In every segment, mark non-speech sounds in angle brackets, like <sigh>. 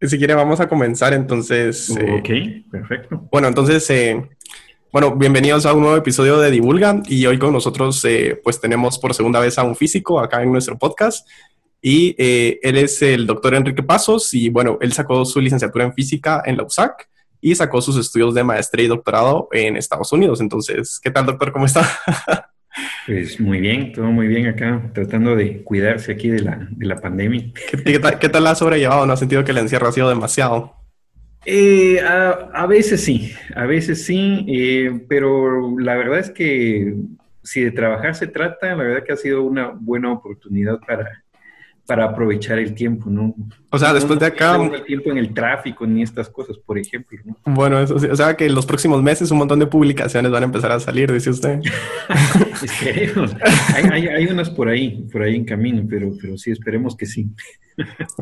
si quiere vamos a comenzar entonces. Eh, ok, perfecto. Bueno, entonces, eh, bueno, bienvenidos a un nuevo episodio de Divulga y hoy con nosotros eh, pues tenemos por segunda vez a un físico acá en nuestro podcast y él es el doctor Enrique Pasos y bueno, él sacó su licenciatura en física en la USAC y sacó sus estudios de maestría y doctorado en Estados Unidos. Entonces, ¿qué tal doctor? ¿Cómo está? <laughs> Pues muy bien, todo muy bien acá, tratando de cuidarse aquí de la, de la pandemia. ¿Qué, tal, ¿Qué, tal, la ha sobrellevado? ¿No ha sentido que el encierro ha sido demasiado? Eh, a, veces sí, a veces sí, eh, pero la verdad es que si de trabajar se trata, la verdad que ha sido una buena oportunidad para, para aprovechar el tiempo, ¿no? O sea, después de acá... No el tiempo en el tráfico ni estas cosas, por ejemplo, ¿no? Bueno, eso o sea que en los próximos meses un montón de publicaciones van a empezar a salir, dice usted. <laughs> esperemos. Hay, hay, unas por ahí, por ahí en camino, pero, pero sí, esperemos que sí.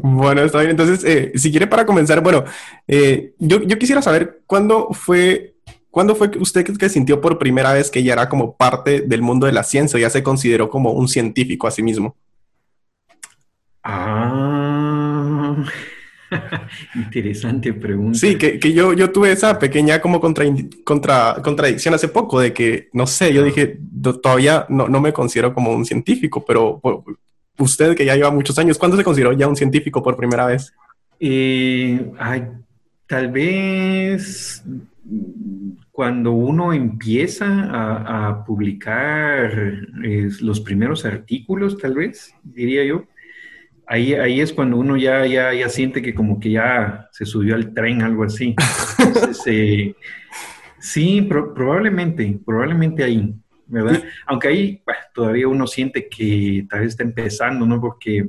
bueno, está bien. Entonces, eh, si quiere para comenzar, bueno, eh, yo, yo quisiera saber cuándo fue ¿Cuándo fue que usted que sintió por primera vez que ya era como parte del mundo de la ciencia, ya se consideró como un científico a sí mismo? Ah, <laughs> interesante pregunta. Sí, que, yo, yo tuve esa pequeña como contra, contra, contradicción hace poco de que, no sé, yo dije, todavía no, me considero como un científico, pero usted que ya lleva muchos años, ¿cuándo se consideró ya un científico por primera vez? Eh, ay, tal vez cuando uno empieza a, publicar los primeros artículos, tal vez, diría yo ahí, ahí es cuando uno ya, ya, ya siente que como que ya se subió al tren, algo así. <laughs> Eh, sí, probablemente, probablemente ahí, ¿verdad? Aunque ahí todavía uno siente que tal vez está empezando, ¿no? Porque,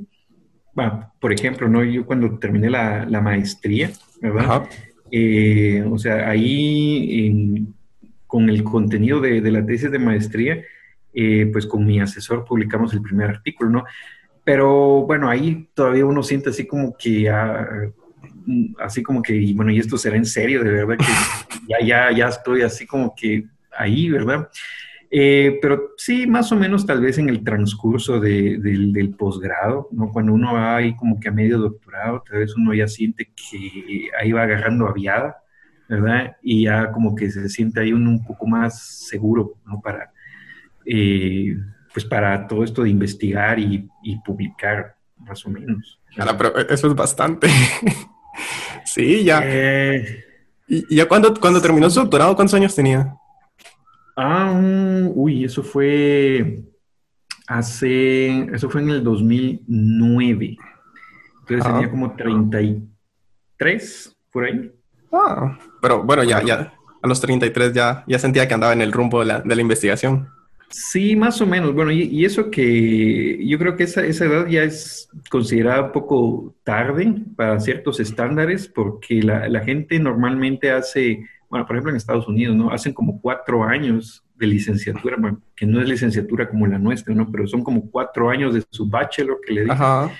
por ejemplo, ¿no? Yo cuando terminé la, maestría, ¿verdad? Eh, o sea, ahí con el contenido de, la tesis de maestría, eh, pues con mi asesor publicamos el primer artículo, ¿no? Pero bueno, ahí todavía uno siente así como que, así como que, bueno, y esto será en serio, de verdad que <laughs> ya, ya, ya estoy así como que ahí, ¿verdad? Eh, pero sí, más o menos tal vez en el transcurso del, posgrado, ¿no? Cuando uno va ahí como que a medio doctorado, tal vez uno ya siente que ahí va agarrando aviada, ¿verdad? Y ya como que se siente ahí uno un poco más seguro, ¿no? Para, eh, pues para todo esto de investigar y, publicar, más o menos. Claro, pero eso es bastante. <laughs> sí, ya. Eh, ¿Y ya cuando, cuando terminó su doctorado, cuántos años tenía? Ah, uy, eso fue hace, eso fue en el 2009. Entonces ah. tenía como 33 por ahí. Ah, pero bueno, ya, ya, a los 33 ya, ya sentía que andaba en el rumbo de la, de la investigación. Sí, más o menos. Bueno, y, eso que yo creo que esa, esa, edad ya es considerada un poco tarde para ciertos estándares, porque la, la, gente normalmente hace, bueno, por ejemplo en Estados Unidos, ¿no? Hacen como cuatro años de licenciatura, que no es licenciatura como la nuestra, ¿no? Pero son como cuatro años de su bachelor que le dicen.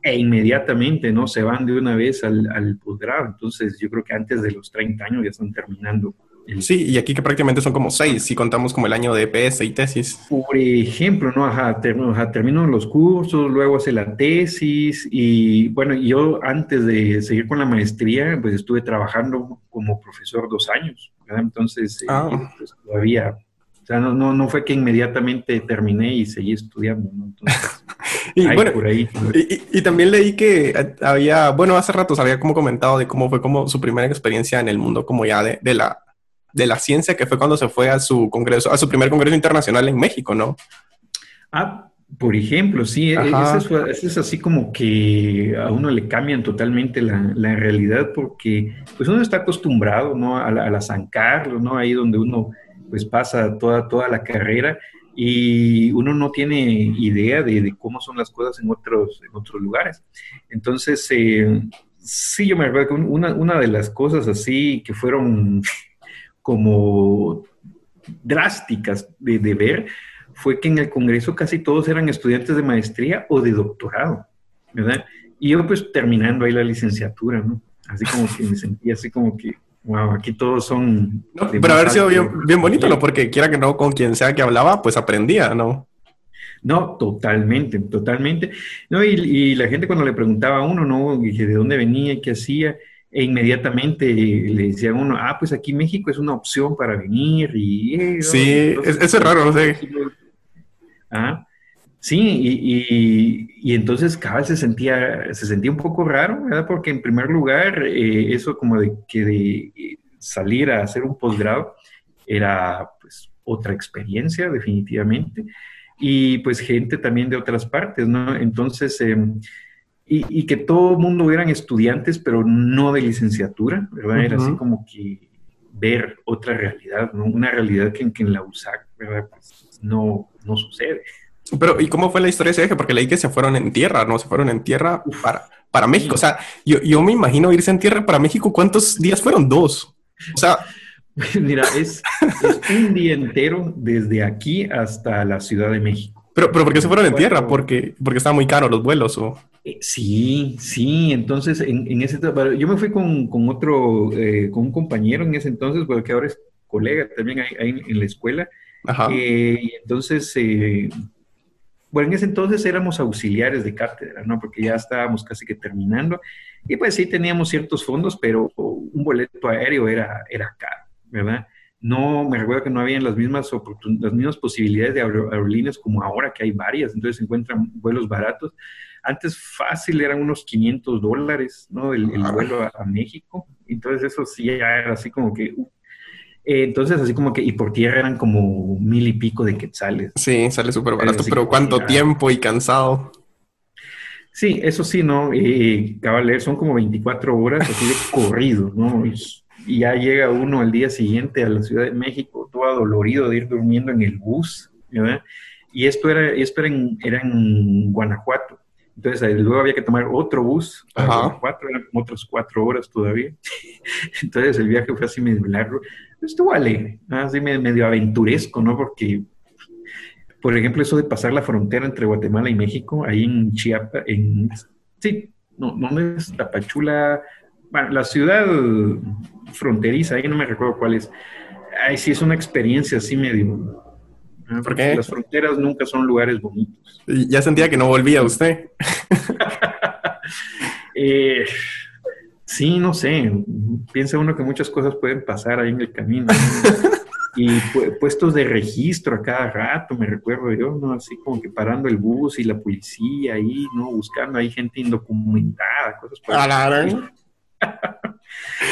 E inmediatamente, ¿no? Se van de una vez al, al posgrado. Entonces, yo creo que antes de los 30 años ya están terminando Sí, y aquí que prácticamente son como seis, si contamos como el año de EPS y tesis. Por ejemplo, ¿no? Ajá, termino, los cursos, luego hace la tesis y bueno, yo antes de seguir con la maestría, pues estuve trabajando como profesor dos años, ¿verdad? Entonces, eh, ah. pues, todavía, o sea, no, no, no fue que inmediatamente terminé y seguí estudiando, ¿no? Entonces, <laughs> y, bueno, por ahí. Y, y, también leí que había, bueno, hace rato había como comentado de cómo fue como su primera experiencia en el mundo como ya de, de la de la ciencia, que fue cuando se fue a su congreso, a su primer congreso internacional en México, ¿no? Ah, por ejemplo, sí, e-, eso es, así como que a uno le cambian totalmente la, realidad porque pues uno está acostumbrado, ¿no? A la, San Carlos, ¿no? Ahí donde uno pues pasa toda, toda la carrera y uno no tiene idea de, cómo son las cosas en otros, en otros lugares. Entonces, eh, sí, yo me recuerdo que una, una de las cosas así que fueron como drásticas de, ver fue que en el Congreso casi todos eran estudiantes de maestría o de doctorado, ¿verdad? Y yo pues terminando ahí la licenciatura, ¿no? Así como que me sentía así como que, wow, aquí todos son... pero haber sido bien, bien bonito, ¿no? Porque quiera que no, con quien sea que hablaba, pues aprendía, ¿no? No, totalmente, totalmente. No, y, la gente cuando le preguntaba a uno, ¿no? ¿De dónde venía? ¿Qué hacía? E inmediatamente le decía a uno, ah, pues aquí México es una opción para venir. Y, eh, sí, eso es raro, no sé. Ah, sí, y, y, entonces cada vez se sentía, se sentía un poco raro, ¿verdad? Porque en primer lugar, eh, eso como de que de salir a hacer un posgrado era pues otra experiencia, definitivamente y pues gente también de otras partes, ¿no? Entonces, em, y, que todo el mundo eran estudiantes, pero no de licenciatura, ¿verdad? Era así como que ver otra realidad, ¿no? Una realidad que, en la USAC, ¿verdad? Pues no, no sucede. Pero, ¿y cómo fue la historia de ese viaje? Porque leí que se fueron en tierra, ¿no? Se fueron en tierra para, para México. O sea, yo, yo me imagino irse en tierra para México. ¿Cuántos días fueron? Dos. O sea, <laughs> Mira, es, un día entero desde aquí hasta la Ciudad de México. Pero, pero ¿por qué se fueron en tierra? ¿Porque, porque estaban muy caros los vuelos? O... Eh, sí, sí. Entonces, en, ese... Yo me fui con, otro, eh, con un compañero en ese entonces, porque ahora es colega también ahí, en la escuela. Ajá. Eh, y entonces, bueno, en ese entonces éramos auxiliares de cátedra, ¿no? Porque ya estábamos casi que terminando. Y pues sí teníamos ciertos fondos, pero un boleto aéreo era, era caro. ¿verdad? No, me recuerdo que no habían las mismas, las mismas posibilidades de aerolíneas como ahora, que hay varias, entonces se encuentran vuelos baratos. Antes fácil eran unos 500 dólares, ¿no? El, vuelo a, México. Entonces eso sí era así como que... Uh, eh, entonces así como que, y por tierra eran como mil y pico de quetzales. Sí, sale súper barato, pero ¿cuánto tiempo y cansado? Sí, eso sí, ¿no? Eh, caballero, son como 24 horas así de <laughs> corrido, ¿no? y ya llega uno al día siguiente a la Ciudad de México, todo adolorido de ir durmiendo en el bus, ¿verdad? Y esto era, esto era, en, Guanajuato. Entonces, luego había que tomar otro bus para eran como otras cuatro horas todavía. <laughs> Entonces, el viaje fue así medio largo. Estuvo alegre, así medio aventuresco, ¿no? Porque, por ejemplo, eso de pasar la frontera entre Guatemala y México, ahí en Chiapas, en... Sí, no, no es Tapachula, bueno, la ciudad fronteriza, ahí no me recuerdo cuál es. Ahí sí es una experiencia así medio. ¿Por qué? Las fronteras nunca son lugares bonitos. Ya sentía que no volvía usted. <laughs> eh, sí, no sé. Piensa uno que muchas cosas pueden pasar ahí en el camino. <laughs> y puestos de registro a cada rato, me recuerdo yo, ¿no? Así como que parando el bus y la policía ahí, ¿no? Buscando ahí gente indocumentada, cosas por <laughs>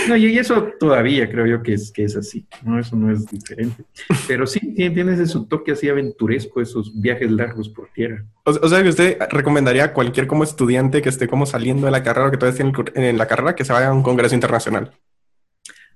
No, y eso todavía creo yo que es, que es así, ¿no? Eso no es diferente. Pero sí, tienes ese toque así aventuresco, esos viajes largos por tierra. O, sea, que usted recomendaría a cualquier como estudiante que esté como saliendo de la carrera o que todavía esté en la carrera que se vaya a un congreso internacional.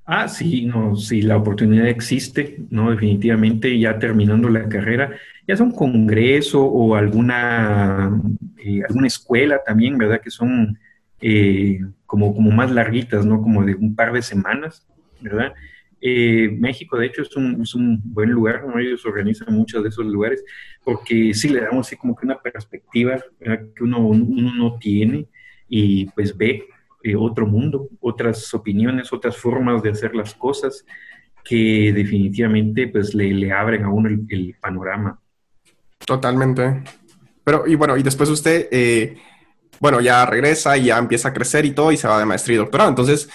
Ah, sí, no, sí, la oportunidad existe, ¿no? Definitivamente, ya terminando la carrera, ya sea un congreso o alguna, eh, alguna escuela también, ¿verdad? Que son eh, como, como más larguitas, ¿no? Como de un par de semanas, ¿verdad? Eh, México, de hecho, es un, es un, buen lugar, ¿no? Ellos organizan muchos de esos lugares porque sí le damos así como que una perspectiva que uno, uno, no tiene y pues ve eh, otro mundo, otras opiniones, otras formas de hacer las cosas que definitivamente pues le, le abren a uno el, panorama. Totalmente. Pero, y bueno, y después usted bueno, ya regresa y ya empieza a crecer y todo y se va de maestría y doctorado. Entonces,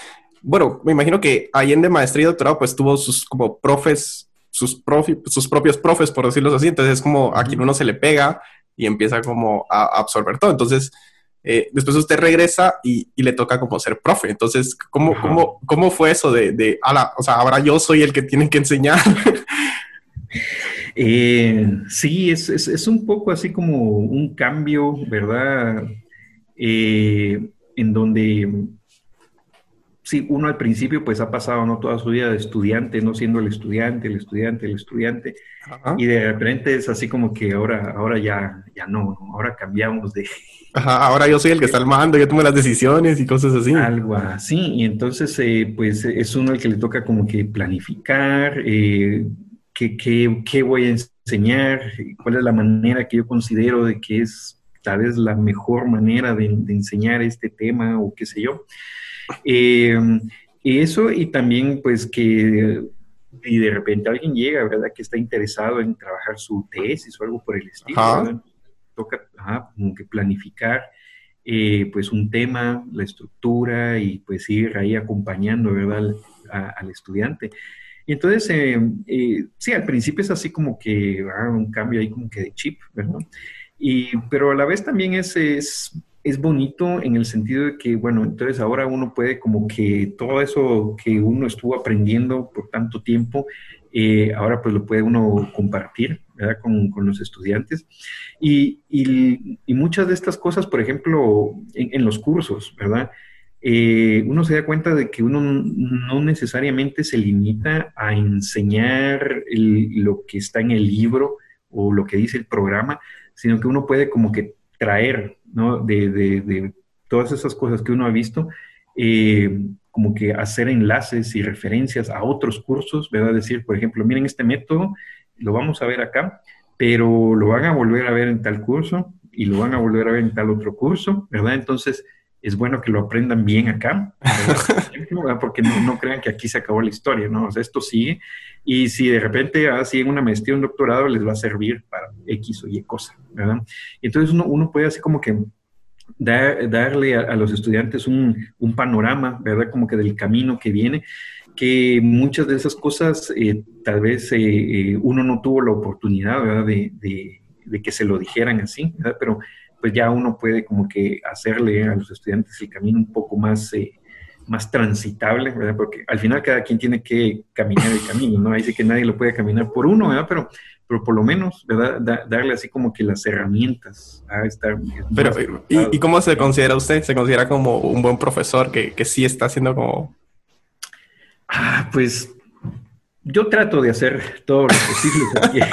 bueno, me imagino que ahí en de maestría y doctorado pues tuvo sus como profes, sus, sus propios profes, por decirlo así. Entonces es como a quien uno se le pega y empieza como a, absorber todo. Entonces, eh, después usted regresa y, le toca como ser profe. Entonces, ¿cómo, cómo, cómo fue eso de, de ala, o sea, ahora yo soy el que tiene que enseñar? Eh, sí, es, es, es, un poco así como un cambio, ¿verdad? Eh, en donde sí, uno al principio pues ha pasado ¿no? toda su vida de estudiante, no siendo el estudiante, el estudiante, el estudiante, y de repente es así como que ahora, ahora ya, ya no, ahora cambiamos de... <laughs> Ajá, ahora yo soy el que está al mando, yo tomo las decisiones y cosas así. Algo así, y entonces eh, pues es uno el que le toca como que planificar, eh, qué, qué, qué voy a enseñar, cuál es la manera que yo considero de que es tal vez la mejor manera de, enseñar este tema o qué sé yo. Eh, eso y también pues que y de repente alguien llega, ¿verdad? Que está interesado en trabajar su tesis o algo por el estilo, Toca como que planificar eh, pues un tema, la estructura y pues ir ahí acompañando, ¿verdad? Al, estudiante. Y entonces, eh, eh, sí, al principio es así como que ah, un cambio ahí como que de chip, ¿verdad? Y, pero a la vez también es, es es bonito en el sentido de que, bueno, entonces ahora uno puede como que todo eso que uno estuvo aprendiendo por tanto tiempo, eh, ahora pues lo puede uno compartir, ¿verdad? Con, con los estudiantes. Y, y, y, muchas de estas cosas, por ejemplo, en, los cursos, ¿verdad? Eh, uno se da cuenta de que uno no necesariamente se limita a enseñar lo que está en el libro o lo que dice el programa, sino que uno puede como que traer, ¿no? De, de, todas esas cosas que uno ha visto, eh, como que hacer enlaces y referencias a otros cursos, ¿verdad? Decir, por ejemplo, miren este método, lo vamos a ver acá, pero lo van a volver a ver en tal curso y lo van a volver a ver en tal otro curso, ¿verdad? Entonces, es bueno que lo aprendan bien acá, <laughs> porque no, no, crean que aquí se acabó la historia, ¿no? O sea, esto sigue, y si de repente así en una maestría, un doctorado, les va a servir para X o Y cosa, ¿verdad? Entonces uno, uno puede así como que darle a, los estudiantes un, un, panorama, ¿verdad? Como que del camino que viene, que muchas de esas cosas eh, tal vez eh, eh, uno no tuvo la oportunidad, ¿verdad? De, de, de, que se lo dijeran así, ¿verdad? Pero pues ya uno puede como que hacerle a los estudiantes el camino un poco más, eh, más transitable, ¿verdad? Porque al final cada quien tiene que caminar el camino, ¿no? Ahí sí que nadie lo puede caminar por uno, ¿verdad? Pero, pero por lo menos, ¿verdad? darle así como que las herramientas a estar... Pero, ¿y, cómo se considera usted? ¿Se considera como un buen profesor que, que sí está haciendo como... Ah, pues yo trato de hacer todo lo posible porque,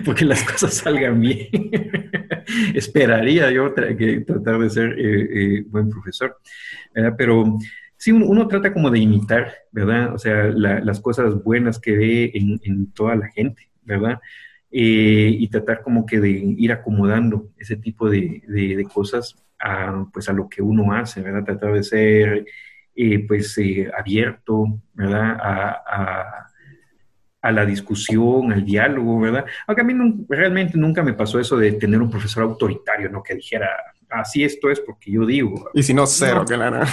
<laughs> porque las cosas salgan bien. <laughs> esperaría yo tratar de ser eh, eh, buen profesor. Pero sí, uno, trata como de imitar, ¿verdad? O sea, las cosas buenas que ve en, toda la gente, ¿verdad? Eh, y tratar como que de ir acomodando ese tipo de, cosas a, pues a lo que uno hace, ¿verdad? Tratar de ser pues abierto, ¿verdad? La discusión, al diálogo, ¿verdad? Aunque a mí realmente nunca me pasó eso de tener un profesor autoritario, ¿no? Que dijera, así esto es porque yo digo. Y si no, cero, que nada.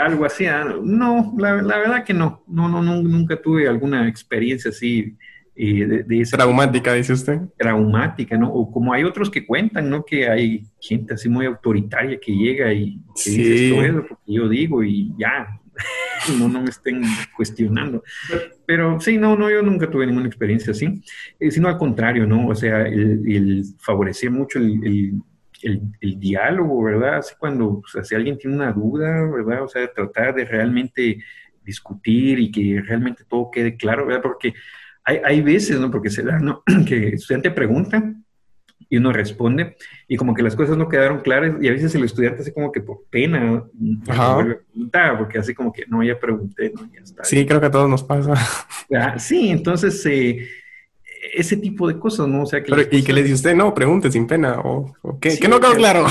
algo así, ah, no, la, verdad que no. No, no, nunca tuve alguna experiencia así. Eh, de, Traumática, dice usted. Traumática, ¿no? O como hay otros que cuentan, ¿no? Que hay gente así muy autoritaria que llega y que dice esto es porque yo digo y ya, <laughs> no, no me estén cuestionando. Pero sí, no, no, yo nunca tuve ninguna experiencia así, eh, sino al contrario, ¿no? O sea, el, favorecer mucho el, diálogo, ¿verdad? Así cuando, si alguien tiene una duda, ¿verdad? O sea, tratar de realmente discutir y que realmente todo quede claro, ¿verdad? Porque hay, hay veces, ¿no? Porque se da, ¿no? <clears throat> que el estudiante pregunta y uno responde y como que las cosas no quedaron claras y a veces el estudiante hace como que por pena vuelve a preguntar porque así como que no, ya pregunté, no, ya está. Sí, creo que a todos nos pasa. <laughs> Ah, sí, entonces eh, ese tipo de cosas, ¿no? O sea, que ¿Y qué le dice usted? No, pregunte sin pena o, ¿qué? que no quedó claro.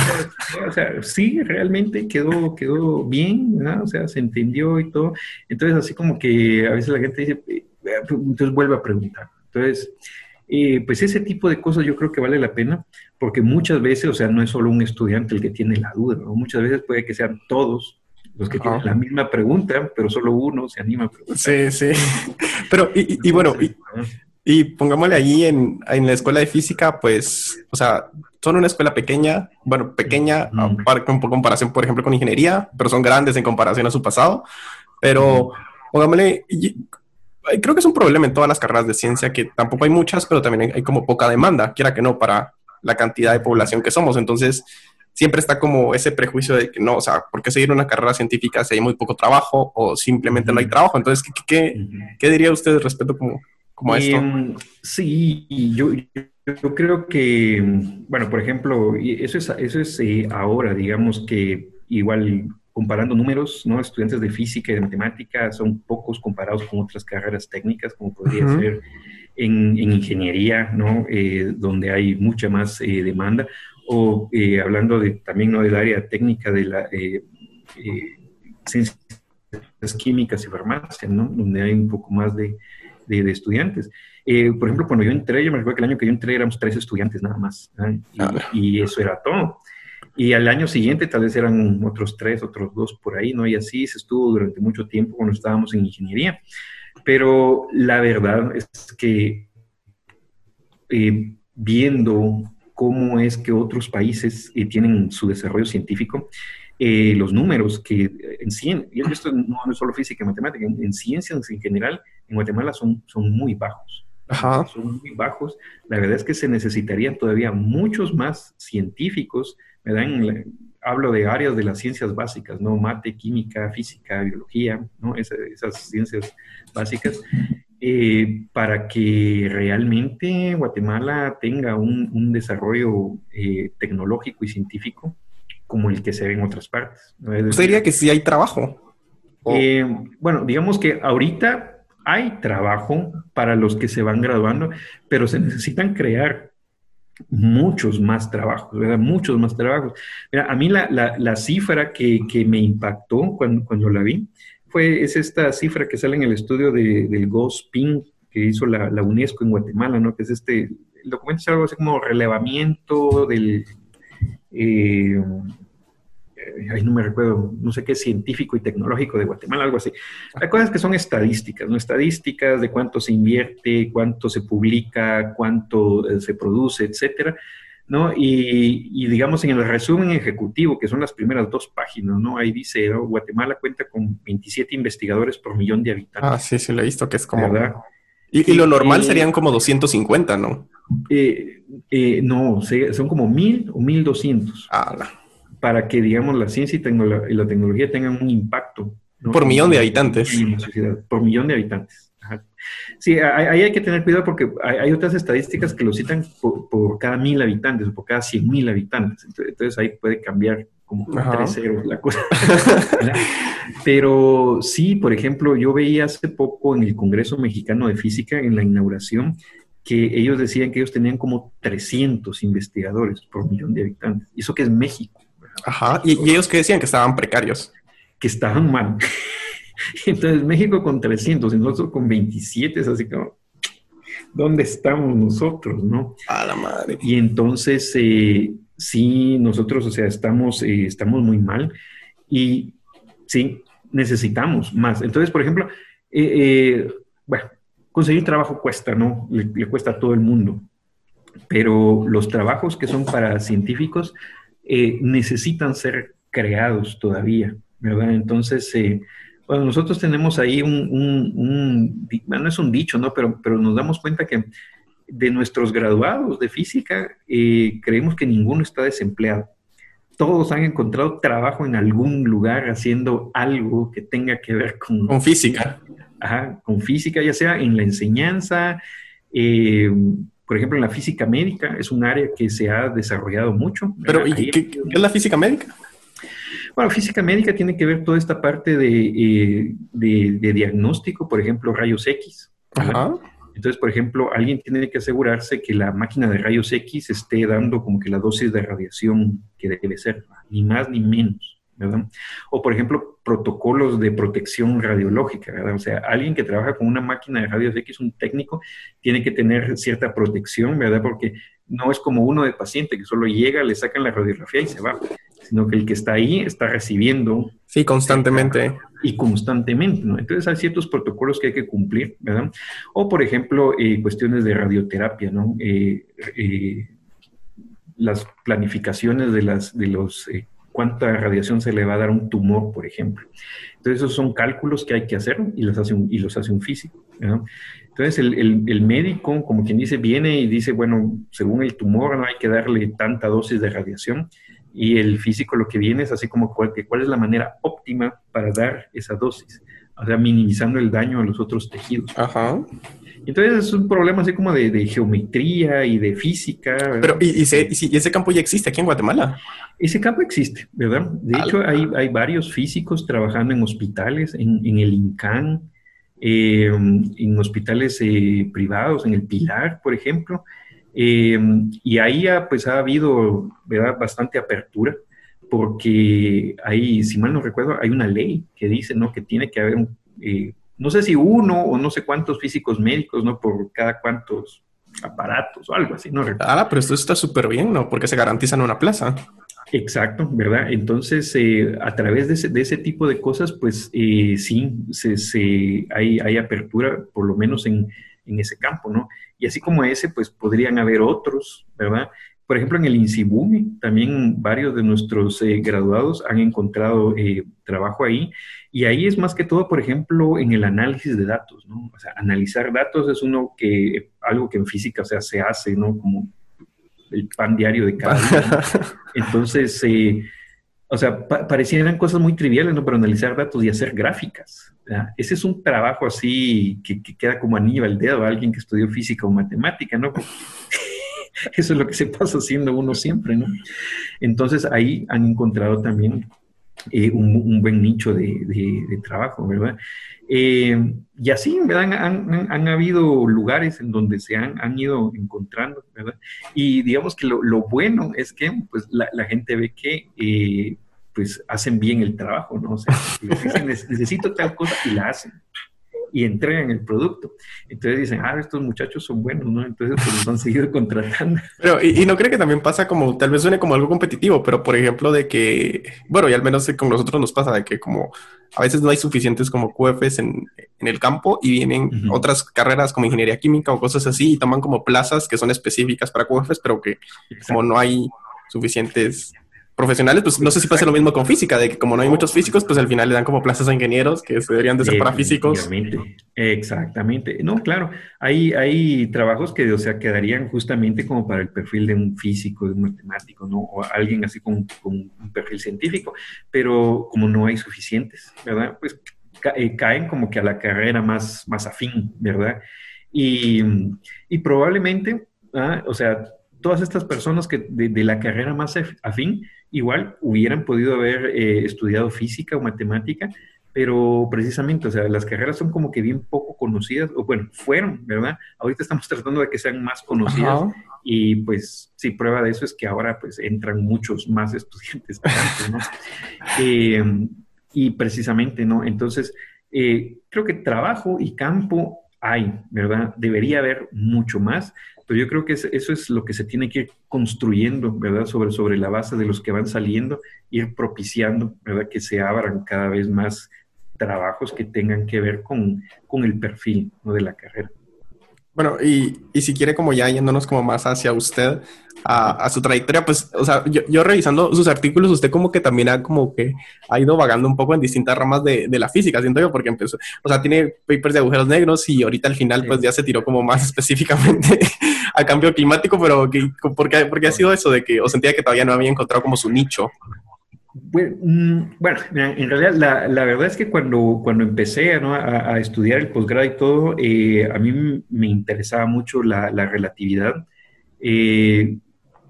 O sea, sí, realmente quedó, quedó bien, ¿no? O sea, se entendió y todo. Entonces así como que a veces la gente dice, eh, entonces vuelve a preguntar. Entonces, eh, pues ese tipo de cosas yo creo que vale la pena, porque muchas veces, o sea, no es solo un estudiante el que tiene la duda, ¿no? Muchas veces puede que sean todos los que tienen la misma pregunta, pero solo uno se anima a preguntar. Sí, sí. <laughs> Pero, y, bueno, y, pongámosle ahí en, en, la escuela de física, pues, o sea, son una escuela pequeña, bueno, pequeña, uh en comparación, por ejemplo, con ingeniería, pero son grandes en comparación a su pasado. Pero, pongámosle, creo que es un problema en todas las carreras de ciencia, que tampoco hay muchas, pero también hay, como poca demanda, quiera que no, para la cantidad de población que somos. Entonces, siempre está como ese prejuicio de que no, o sea, ¿por qué seguir una carrera científica si hay muy poco trabajo o simplemente no hay trabajo? Entonces, ¿qué, qué, diría usted respecto como, como a esto? Em, sí, yo, yo creo que, bueno, por ejemplo, eso es, eso es eh, ahora, digamos que igual comparando números, ¿no? Estudiantes de física y de matemática son pocos comparados con otras carreras técnicas, como podría ser en, ingeniería, ¿no? Eh, donde hay mucha más eh, demanda, o eh, hablando de, también ¿no? del área técnica de la ciencias químicas y farmacia, ¿no? Donde hay un poco más de, de, estudiantes. Eh, por ejemplo, cuando yo entré, yo me recuerdo que el año que yo entré éramos tres estudiantes nada más, y, eso era todo. Y al año siguiente tal vez eran otros tres, otros dos por ahí, ¿no? Y así se estuvo durante mucho tiempo cuando estábamos en ingeniería. Pero la verdad es que eh, viendo cómo es que otros países eh, tienen su desarrollo científico, eh, los números que en ciencia, y esto no es solo física y matemática, en, ciencias en general, en Guatemala son, son muy bajos. Son muy bajos. La verdad es que se necesitarían todavía muchos más científicos, ¿verdad? hablo de áreas de las ciencias básicas, ¿no? Mate, química, física, biología, ¿no? esas ciencias básicas. Eh, para que realmente Guatemala tenga un, desarrollo eh, tecnológico y científico como el que se ve en otras partes. ¿Usted diría que sí hay trabajo? Eh, bueno, digamos que ahorita hay trabajo para los que se van graduando, pero se necesitan crear muchos más trabajos, ¿verdad? Muchos más trabajos. Mira, a mí la, cifra que, me impactó cuando, cuando la vi fue, es esta cifra que sale en el estudio de, del GOSPIN que hizo la, UNESCO en Guatemala, ¿no? Que es este, el documento es algo así como relevamiento del, eh, ahí no me recuerdo, no sé qué, científico y tecnológico de Guatemala, algo así. Hay cosas que son estadísticas, ¿no? Estadísticas de cuánto se invierte, cuánto se publica, cuánto eh, se produce, etcétera. ¿no? Y, digamos en el resumen ejecutivo, que son las primeras dos páginas, ¿no? Ahí dice, Guatemala cuenta con 27 investigadores por millón de habitantes. Ah, sí, sí, lo he visto, que es como... ¿verdad? Y, lo normal serían como 250, ¿no? Eh, eh, no, son como 1000 o 1200. Ah, Para que, digamos, la ciencia y, y, la tecnología tengan un impacto. Por millón de habitantes. En la sociedad, por millón de habitantes. Sí, ahí hay que tener cuidado porque hay, otras estadísticas que lo citan por, cada mil habitantes o por cada cien mil habitantes. Entonces, ahí puede cambiar como tres ceros la cosa. <laughs> Pero sí, por ejemplo, yo veía hace poco en el Congreso Mexicano de Física, en la inauguración, que ellos decían que ellos tenían como 300 investigadores por millón de habitantes. Y eso que es México. Ajá. ¿Y, y ellos que decían que estaban precarios? Que estaban mal. <laughs> Entonces México con 300 y nosotros con 27 es así como, ¿dónde estamos nosotros, no? A la madre. Y entonces, eh, sí, nosotros, o sea, estamos, eh, estamos muy mal y sí, necesitamos más. Entonces, por ejemplo, eh, bueno, conseguir trabajo cuesta, ¿no? Le, cuesta a todo el mundo. Pero los trabajos que son para científicos necesitan ser creados todavía, ¿verdad? Entonces, bueno, nosotros tenemos ahí un, no es un dicho, ¿no? Pero, pero nos damos cuenta que de nuestros graduados de física, eh, creemos que ninguno está desempleado. Todos han encontrado trabajo en algún lugar haciendo algo que tenga que ver con... Con física. Ajá, con física, ya sea en la enseñanza, eh, por ejemplo, en la física médica, es un área que se ha desarrollado mucho. Pero, ¿y qué es la física médica? Bueno, física médica tiene que ver toda esta parte de, eh, diagnóstico, por ejemplo, rayos X. Entonces, por ejemplo, alguien tiene que asegurarse que la máquina de rayos X esté dando como que la dosis de radiación que debe ser, ni más ni menos. ¿Verdad? O, por ejemplo, protocolos de protección radiológica, ¿verdad? O sea, alguien que trabaja con una máquina de rayos X, un técnico, tiene que tener cierta protección, ¿verdad? Porque no es como uno de paciente que solo llega, le sacan la radiografía y se va sino que el que está ahí está recibiendo. Sí, constantemente. Y constantemente, ¿no? Entonces hay ciertos protocolos que hay que cumplir, ¿verdad? O, por ejemplo, eh, cuestiones de radioterapia, ¿no? Eh, eh, las planificaciones de, las, de los, cuánta radiación se le va a dar a un tumor, por ejemplo. Entonces, esos son cálculos que hay que hacer y los hace un, y los hace un físico. ¿no? Entonces, el, el, médico, como quien dice, viene y dice, bueno, según el tumor no hay que darle tanta dosis de radiación y el físico lo que viene es así como cuál, cuál es la manera óptima para dar esa dosis, o sea, minimizando el daño a los otros tejidos. Ajá. Entonces es un problema así como de, geometría y de física. Pero, ¿y, ese campo ya existe aquí en Guatemala? Ese campo existe, ¿verdad? De hecho, hay, hay, varios físicos trabajando en hospitales, en, en el INCAN, eh, en hospitales eh, privados, en el Pilar, por ejemplo, Em, y ahí ha, pues ha habido ¿verdad? bastante apertura, porque ahí, si mal no recuerdo, hay una ley que dice ¿no? que tiene que haber un, eh, no sé si uno o no sé cuántos físicos médicos, ¿no? Por cada cuántos aparatos o algo así, ¿no? Ah, pero esto está súper bien, ¿no? Porque se garantizan una plaza. Exacto, ¿verdad? Entonces, eh, a través de ese, de ese, tipo de cosas, pues eh, sí, se, se, hay, hay, apertura, por lo menos en, en, ese campo, ¿no? Y así como ese, pues podrían haber otros, ¿verdad? Por ejemplo, en el INSIBUMI, también varios de nuestros eh, graduados han encontrado eh, trabajo ahí. Y ahí es más que todo, por ejemplo, en el análisis de datos, ¿no? O sea, analizar datos es uno que, algo que en física, o sea, se hace, ¿no? Como el pan diario de cada día. <laughs> Entonces, eh, o sea, parecieran cosas muy triviales, ¿no? Pero analizar datos y hacer gráficas. Ese es un trabajo así que, que, queda como anillo al dedo a alguien que estudió física o matemática, ¿no? <laughs> Eso es lo que se pasa haciendo uno siempre, ¿no? Entonces ahí han encontrado también eh, un, buen nicho de, trabajo, ¿verdad? Eh, y así, ¿verdad? Han, habido lugares en donde se han, ido encontrando, ¿verdad? Y digamos que lo, bueno es que pues, la, gente ve que eh, pues hacen bien el trabajo, ¿no? O sea, necesito tal cosa y la hacen y entregan el producto. Entonces dicen, ah, estos muchachos son buenos, ¿no? Entonces pues los han seguido <laughs> contratando. Pero, y, no creo que también pasa como, tal vez suene como algo competitivo, pero por ejemplo de que, bueno, y al menos con nosotros nos pasa de que como a veces no hay suficientes como QFs en, en el campo y vienen otras carreras como ingeniería química o cosas así y toman como plazas que son específicas para QFs, pero que como no hay suficientes profesionales, pues no sé si pasa lo mismo con física, de que como no hay muchos físicos, pues al final le dan como plazas a ingenieros que se deberían de ser para físicos. Exactamente. No, claro, hay, hay trabajos que, o sea, quedarían justamente como para el perfil de un físico, de un matemático, ¿no? O alguien así con, un perfil científico, pero como no hay suficientes, ¿verdad? Pues eh, caen como que a la carrera más, más afín, ¿verdad? Y, y probablemente, ¿ah? o sea, todas estas personas que de, de la carrera más afín, igual hubieran podido haber eh, estudiado física o matemática, pero precisamente, o sea, las carreras son como que bien poco conocidas, o bueno, fueron, ¿verdad? Ahorita estamos <laughs> tratando de que sean más conocidas y pues sí, prueba de eso es que ahora pues entran muchos más <laughs> estudiantes, ¿no? Eh, y precisamente, ¿no? Entonces, eh, creo que trabajo y campo hay, ¿verdad? Debería haber mucho más, pero yo creo que eso es lo que se tiene que ir construyendo, ¿verdad? Sobre, sobre la base de los que van saliendo, ir propiciando, ¿verdad? Que se abran cada vez más trabajos que tengan que ver con, con el perfil ¿no? de la carrera. Bueno, y, y, si quiere como ya yéndonos como más hacia usted, a, su trayectoria, pues, o sea, yo, revisando sus artículos, usted como que también ha como que ha ido vagando un poco en distintas ramas de, de, la física, siento yo, porque empezó, o sea, tiene papers de agujeros negros y ahorita al final pues ya se tiró como más <laughs> específicamente al cambio climático, pero que, ¿por, qué, ¿por, qué, ha sido eso de que, o sentía que todavía no había encontrado como su nicho? Bueno, mm, en realidad la, la, verdad es que cuando, cuando empecé ¿no? a, a, estudiar el posgrado y todo, eh, a mí me interesaba mucho la, la relatividad. Eh,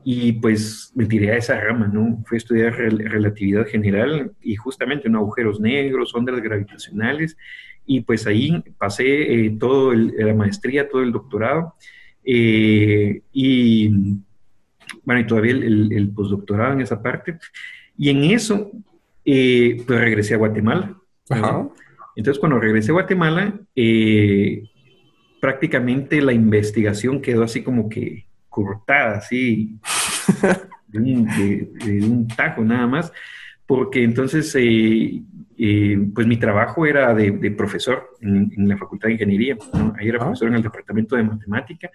y pues me tiré a esa rama, ¿no? Fui a estudiar relatividad general y justamente en agujeros negros, ondas gravitacionales, y pues ahí pasé eh, todo la maestría, todo el doctorado, eh, y bueno, y todavía el, postdoctorado en esa parte. Y en eso, eh, pues regresé a Guatemala. Entonces, cuando regresé a Guatemala, prácticamente la investigación quedó así como que cortada, así, <laughs> de un, tajo nada más, porque entonces, eh, eh, pues mi trabajo era de, profesor en, la Facultad de Ingeniería, ahí era profesor en el Departamento de Matemática,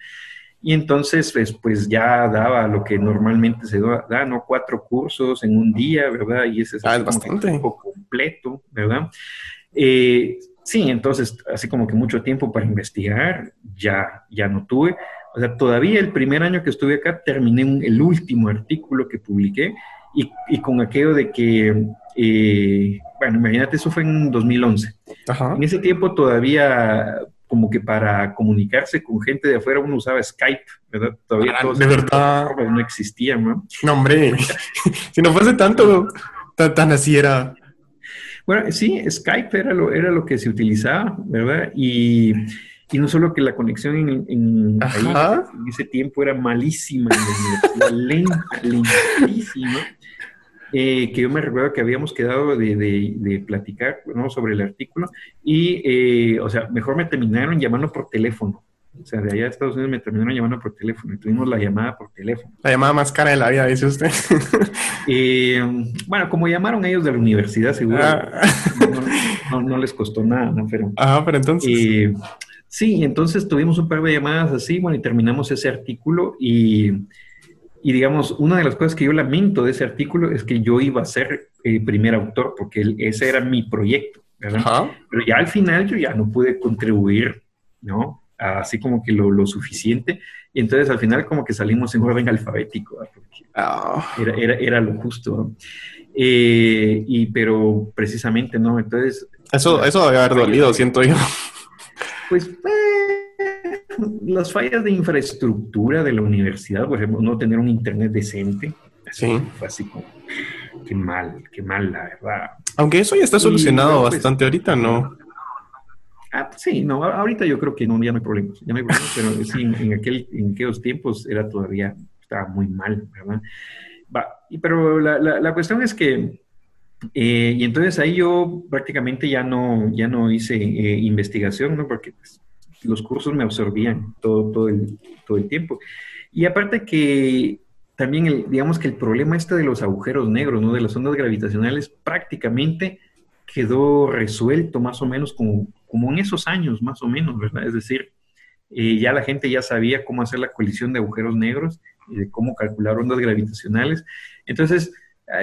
y entonces, pues, pues, ya daba lo que normalmente se da, ¿no? Cuatro cursos en un día, ¿verdad? Y ese es ah, bastante. tiempo completo, ¿verdad? Eh, sí, entonces, así como que mucho tiempo para investigar, ya, ya no tuve. O sea, todavía el primer año que estuve acá terminé el último artículo que publiqué y, y con aquello de que, eh, bueno, imagínate, eso fue en 2011. En ese tiempo todavía como que para comunicarse con gente de afuera uno usaba Skype, ¿verdad? Todavía ah, de verdad no existía, ¿no? No, hombre, <laughs> si no fuese tanto, tan, tan así era. Bueno, sí, Skype era lo, era lo que se utilizaba, ¿verdad? Y y no solo que la conexión en, en, ese tiempo era malísima, <laughs> lenta, lentísima. Eh, que yo me recuerdo que habíamos quedado de, de, platicar ¿no? sobre el artículo y, eh, o sea, mejor me terminaron llamando por teléfono. O sea, de allá de Estados Unidos me terminaron llamando por teléfono y tuvimos la llamada por teléfono. La llamada más cara de la vida, dice usted. <laughs> Eh, bueno, como llamaron ellos de la universidad, seguro ah. no, les costó nada, ¿no? Pero, ah, pero entonces. sí, entonces tuvimos un par de llamadas así, bueno, y terminamos ese artículo y y digamos, una de las cosas que yo lamento de ese artículo es que yo iba a ser el primer autor, porque ese era mi proyecto, ¿verdad? Pero ya al final yo ya no pude contribuir, ¿no? Así como que lo, lo suficiente. Y entonces al final como que salimos en orden alfabético, ah. era, era, era, lo justo. Eh, y pero precisamente, ¿no? Entonces... Eso, eso debe haber dolido, siento yo. Pues... Eh, las fallas de infraestructura de la universidad, por ejemplo, no tener un internet decente, sí. fue así como, qué mal, qué mal, la verdad. Aunque eso ya está solucionado pues, bastante ahorita, ¿no? Ah, sí, no, ahorita yo creo que no, ya no hay problemas, ya no hay problemas, pero <laughs> sí, en, aquel, en aquellos tiempos era todavía, estaba muy mal, ¿verdad? Va, y, pero la, la, cuestión es que, eh, y entonces ahí yo prácticamente ya no, ya no hice eh, investigación, ¿no? Porque pues, los cursos me absorbían todo, todo, el, todo el tiempo. Y aparte que también, digamos que el problema este de los agujeros negros, ¿no? De las ondas gravitacionales, prácticamente quedó resuelto más o menos como, como en esos años, más o menos, ¿verdad? Es decir, eh, ya la gente ya sabía cómo hacer la colisión de agujeros negros de cómo calcular ondas gravitacionales. Entonces,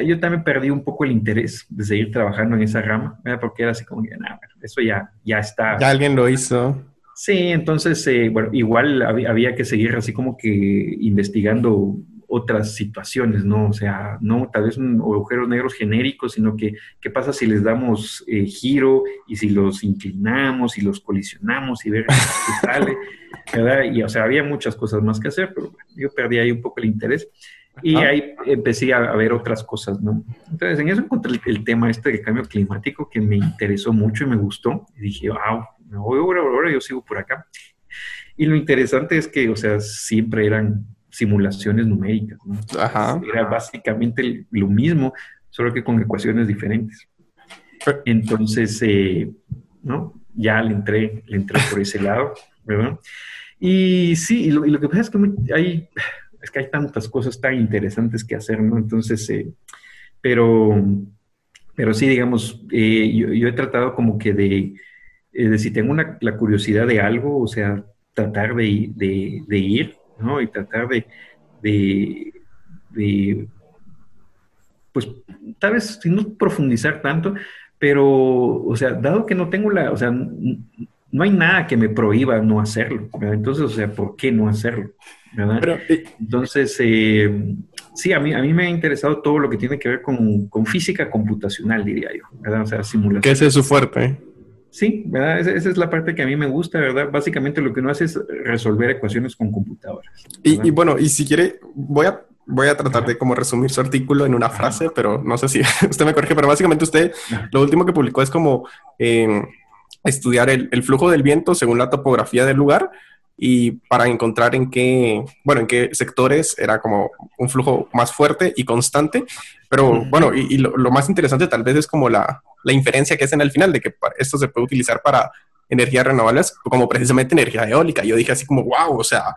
yo también perdí un poco el interés de seguir trabajando en esa rama, ¿verdad? porque era así como que, nada, eso ya, ya está. Ya alguien lo hizo. Sí, entonces, eh, bueno, igual había, que seguir así como que investigando otras situaciones, ¿no? O sea, no tal vez un agujeros negros genéricos, sino que qué pasa si les damos eh, giro y si los inclinamos y los colisionamos y ver qué sale, <laughs> ¿verdad? Y, o sea, había muchas cosas más que hacer, pero yo perdí ahí un poco el interés. Y ahí empecé a, ver otras cosas, ¿no? Entonces, en eso encontré el, el, tema este del cambio climático que me interesó mucho y me gustó. Y dije, wow, ahora, ahora yo sigo por acá. Y lo interesante es que, o sea, siempre eran simulaciones numéricas, ¿no? Era básicamente lo mismo, solo que con ecuaciones diferentes. Entonces, eh, ¿no? Ya le entré, le entré por ese lado, ¿verdad? Y sí, y lo, que pasa es que hay, es que hay tantas cosas tan interesantes que hacer, ¿no? Entonces, eh, pero, pero sí, digamos, eh, yo, he tratado como que de, de si tengo la curiosidad de algo, o sea, tratar de, ir, ¿no? Y tratar de, de, pues, tal vez sin no profundizar tanto, pero, o sea, dado que no tengo la, o sea, no hay nada que me prohíba no hacerlo, ¿verdad? Entonces, o sea, ¿por qué no hacerlo? ¿verdad? Eh, Entonces, eh, sí, a mí, a mí me ha interesado todo lo que tiene que ver con, con física computacional, diría yo, ¿verdad? O sea, simulación. ¿Qué es su fuerte? Sí, ¿verdad? Esa, es la parte que a mí me gusta, ¿verdad? Básicamente lo que uno hace es resolver ecuaciones con computadoras. Y, bueno, y si quiere, voy a, voy a tratar de como resumir su artículo en una frase, pero no sé si <laughs> usted me corrige, pero básicamente usted lo último que publicó es como eh, estudiar el, el, flujo del viento según la topografía del lugar y para encontrar en qué, bueno, en qué sectores era como un flujo más fuerte y constante. Pero bueno, y, lo, más interesante tal vez es como la, la inferencia que es en el final de que esto se puede utilizar para energías renovables, como precisamente energía eólica. Yo dije así como, wow, o sea,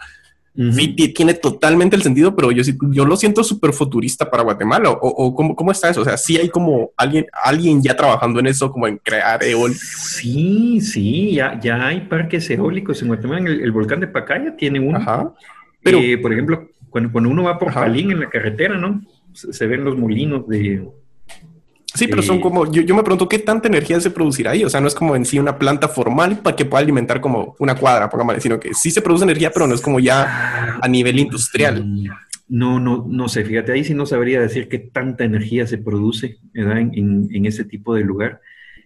tiene totalmente el sentido, pero yo, yo lo siento súper futurista para Guatemala. ¿O, o ¿cómo, cómo, está eso? O sea, sí hay como alguien, alguien ya trabajando en eso, como en crear eólicos. Sí, sí, ya, ya hay parques eólicos en Guatemala. El, volcán de Pacaya tiene uno. Pero, eh, por ejemplo, cuando, cuando uno va por Palín en la carretera, ¿no? se ven los molinos de, Sí, pero son como, yo, me pregunto qué tanta energía se producirá ahí. O sea, no es como en sí una planta formal para que pueda alimentar como una cuadra, pongámosle, sino que sí se produce energía, pero no es como ya a nivel industrial. No, no, no sé, fíjate, ahí sí no sabría decir qué tanta energía se produce En, en, ese tipo de lugar,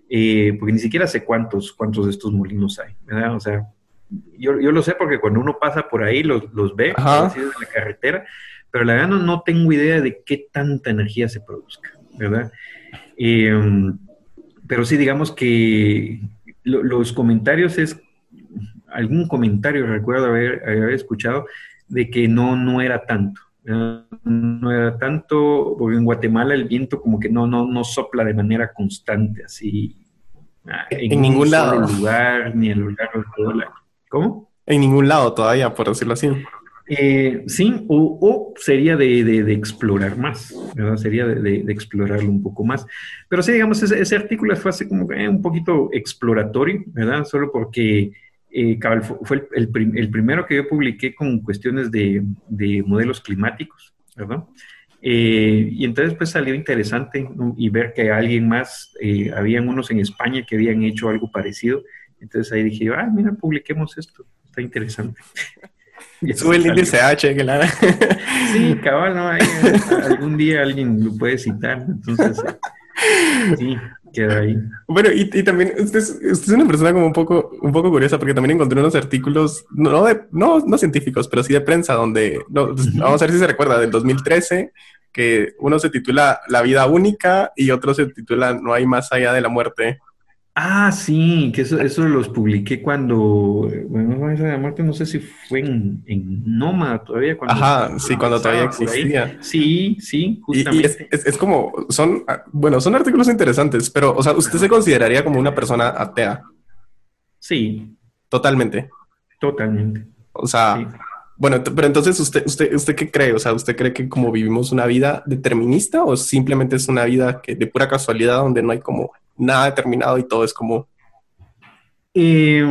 eh, porque ni siquiera sé cuántos, cuántos de estos molinos hay, ¿verdad? O sea, yo, yo lo sé porque cuando uno pasa por ahí los, los ve, así en la carretera, pero la verdad no, no tengo idea de qué tanta energía se produzca, ¿verdad? Em, pero sí, digamos que los comentarios es, algún comentario recuerdo haber, haber, escuchado de que no, no era tanto, no era tanto, porque en Guatemala el viento como que no, no, no sopla de manera constante, así. Ah, en, ningún lado. lugar, ni en el lugar ¿Cómo? En ningún lado todavía, por decirlo así. Eh, sí, o, sería de, explorar más, ¿verdad? Sería de, explorarlo un poco más. Pero sí, digamos, ese, artículo fue así como un poquito exploratorio, ¿verdad? Solo porque eh, fue, el, primero que yo publiqué con cuestiones de, modelos climáticos, ¿verdad? Eh, y entonces pues salió interesante y ver que alguien más, eh, habían unos en España que habían hecho algo parecido. Entonces ahí dije, ah, mira, publiquemos esto, está interesante. <laughs> Y Sube el índice H, claro. Sí, cabal, ¿no? algún día alguien lo puede citar, entonces sí, queda ahí. Bueno, y, y también usted es, usted es, una persona como un poco, un poco curiosa porque también encontré unos artículos, no, de, no, no científicos, pero sí de prensa, donde, vamos a ver si se recuerda, del 2013, que uno se titula La vida única y otro se titula No hay más allá de la muerte. Ah, sí, que eso, eso los publiqué cuando, bueno, la muerte no sé si fue en, en Noma todavía. Cuando Ajá, sí, cuando todavía existía. Sí, sí, justamente. Y, es, como, son, bueno, son artículos interesantes, pero, o sea, ¿usted se consideraría como una persona atea? Sí. Totalmente. Totalmente. O sea, bueno, pero entonces, ¿usted, usted, ¿usted qué cree? O sea, ¿usted cree que como vivimos una vida determinista o simplemente es una vida que de pura casualidad donde no hay como nada determinado y todo es como... Eh,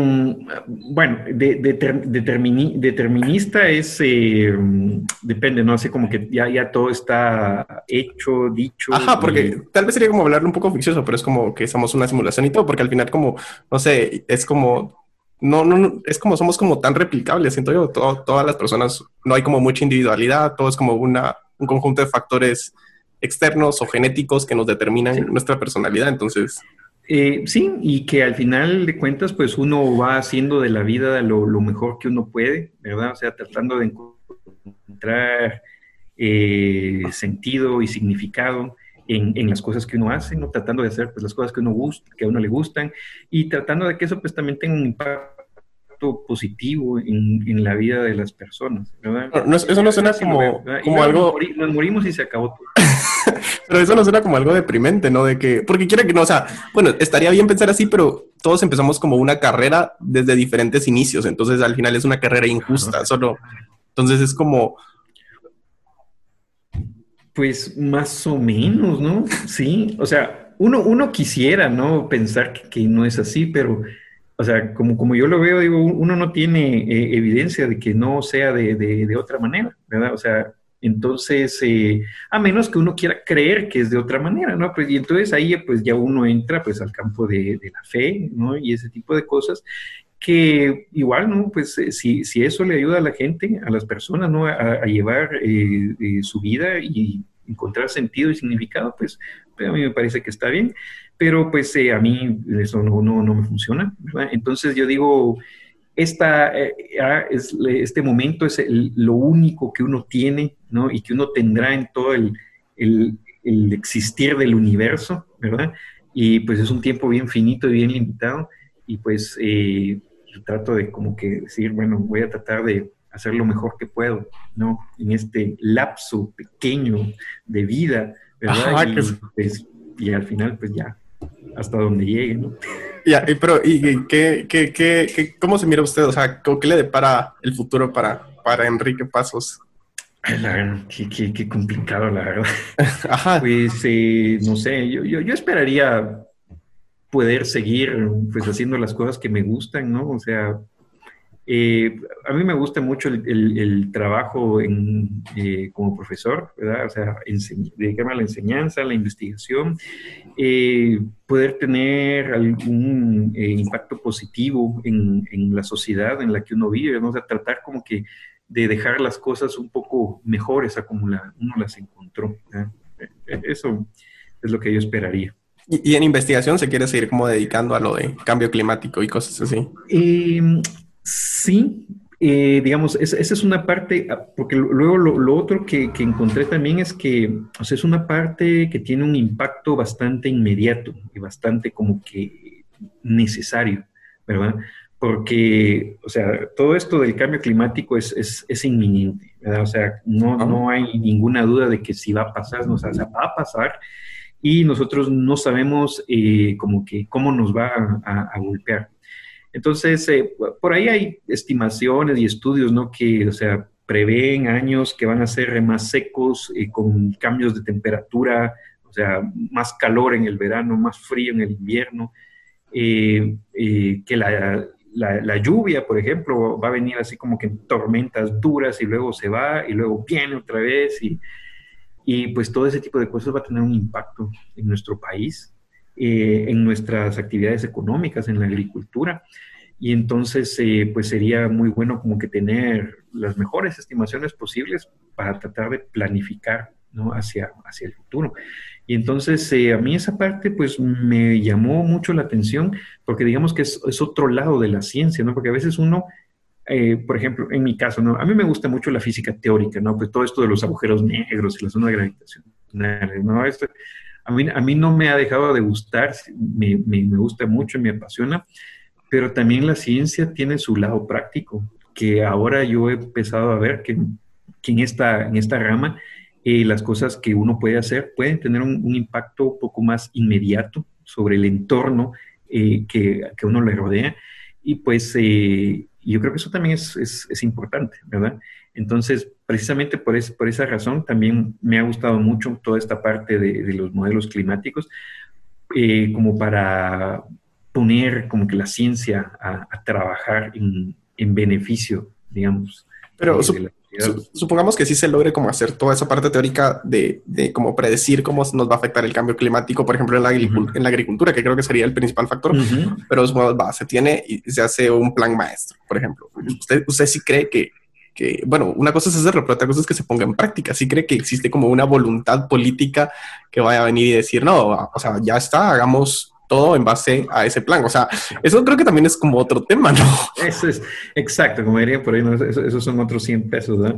bueno, de, determinista es, eh, depende, ¿no? Así como que ya, ya todo está hecho, dicho. Ajá, porque tal vez sería como hablarle un poco ficcioso, pero es como que somos una simulación y todo, porque al final como, no sé, es como, no, no, es como somos como tan replicables, siento yo, todas las personas, no hay como mucha individualidad, todo es como una, un conjunto de factores externos o genéticos que nos determinan nuestra personalidad. Entonces. Eh, sí, y que al final de cuentas, pues uno va haciendo de la vida lo, mejor que uno puede, ¿verdad? O sea, tratando de encontrar eh, sentido y significado en, en, las cosas que uno hace, ¿no? Tratando de hacer pues, las cosas que, uno gusta, que a uno le gustan y tratando de que eso pues también tenga un impacto positivo en, la vida de las personas, eso no suena como, como algo... Nos morimos y se acabó todo. <laughs> pero eso no suena como algo deprimente, ¿no? De que, porque quiere que no, o sea, bueno, estaría bien pensar así, pero todos empezamos como una carrera desde diferentes inicios, entonces al final es una carrera injusta, solo, entonces es como... Pues más o menos, ¿no? Sí, o sea, uno, uno quisiera, ¿no? Pensar que no es así, pero o sea, como, como yo lo veo, digo, uno no tiene eh, evidencia de que no sea de, de, otra manera, ¿verdad? O sea, entonces, eh, a menos que uno quiera creer que es de otra manera, ¿no? Pues, y entonces ahí pues ya uno entra pues al campo de, de la fe, ¿no? Y ese tipo de cosas que igual, ¿no? Pues eh, si, si, eso le ayuda a la gente, a las personas, ¿no? A, llevar su vida y encontrar sentido y significado, pues, pues, a mí me parece que está bien pero pues eh, a mí eso no, no, me funciona, ¿verdad? Entonces yo digo, esta, eh, es, este momento es lo único que uno tiene, ¿no? Y que uno tendrá en todo el, el, existir del universo, ¿verdad? Y pues es un tiempo bien finito y bien limitado, y pues eh, trato de como que decir, bueno, voy a tratar de hacer lo mejor que puedo, ¿no? En este lapso pequeño de vida, ¿verdad? y, pues, y al final, pues ya, hasta donde llegue, ¿no? Ya, pero ¿y qué, qué, qué, cómo se mira usted? O sea, ¿qué le depara el futuro para, para Enrique Pasos? qué, qué, complicado, la verdad. <laughs> Ajá. Pues, eh, no sé, yo, yo, yo, esperaría poder seguir pues haciendo las cosas que me gustan, ¿no? O sea, eh, a mí me gusta mucho el, trabajo en, eh, como profesor, ¿verdad? O sea, dedicarme a la enseñanza, a la investigación, eh, poder tener algún impacto positivo en, la sociedad en la que uno vive, ¿no? O sea, tratar como que de dejar las cosas un poco mejores a como uno las encontró. Eso es lo que yo esperaría. ¿Y, en investigación se quiere seguir como dedicando a lo de cambio climático y cosas así? Sí, eh, digamos, esa, es una parte, ah, porque luego lo, otro que, encontré también es que es una parte que tiene un impacto bastante inmediato y bastante como que necesario, ¿verdad? porque, o sea, todo esto del cambio climático es, es, es inminente, ¿verdad? O sea, no, no hay ninguna duda de que si va a pasar, o sea, va a pasar y nosotros no sabemos eh, como que cómo nos va a, golpear. Entonces, eh, por ahí hay estimaciones y estudios, ¿no? Que, o sea, prevén años que van a ser más secos, eh, con cambios de temperatura, o sea, más calor en el verano, más frío en el invierno, que la, la, lluvia, por ejemplo, va a venir así como que en tormentas duras y luego se va y luego viene otra vez y, y pues todo ese tipo de cosas va a tener un impacto en nuestro país, eh, en nuestras actividades económicas, en la agricultura. Y entonces, eh, pues sería muy bueno como que tener las mejores estimaciones posibles para tratar de planificar ¿no? hacia, hacia el futuro. Y entonces eh, a mí esa parte pues me llamó mucho la atención porque digamos que es, es otro lado de la ciencia, ¿no? Porque a veces uno, eh, por ejemplo, en mi caso, ¿no? A mí me gusta mucho la física teórica, ¿no? Pues todo esto de los agujeros negros y la zona de gravitación, ¿no? Esto, a, mí, no me ha dejado de gustar, me, gusta mucho y me apasiona, pero también la ciencia tiene su lado práctico, que ahora yo he empezado a ver que, que en, esta, en esta rama eh, las cosas que uno puede hacer pueden tener un, impacto un poco más inmediato sobre el entorno eh, que, que, uno le rodea. Y pues eh, yo creo que eso también es, es, importante, ¿verdad? Entonces, precisamente por, por esa razón, también me ha gustado mucho toda esta parte de, de los modelos climáticos, como para poner como que la ciencia a, a trabajar en, en, beneficio, digamos. Pero supongamos que sí se logre como hacer toda esa parte teórica de, de como predecir cómo nos va a afectar el cambio climático, por ejemplo, en la, en la agricultura, que creo que sería el principal factor, pero va, se tiene y se hace un plan maestro, por ejemplo. ¿Usted, usted sí cree que, que, bueno, una cosa es hacerlo, pero otra cosa es que se ponga en práctica. ¿Sí cree que existe como una voluntad política que vaya a venir y decir, no, o sea, ya está, hagamos todo en base a ese plan. O sea, eso creo que también es como otro tema, ¿no? Eso es, exacto, como diría por ahí, ¿no? esos son otros 100 pesos, ¿no?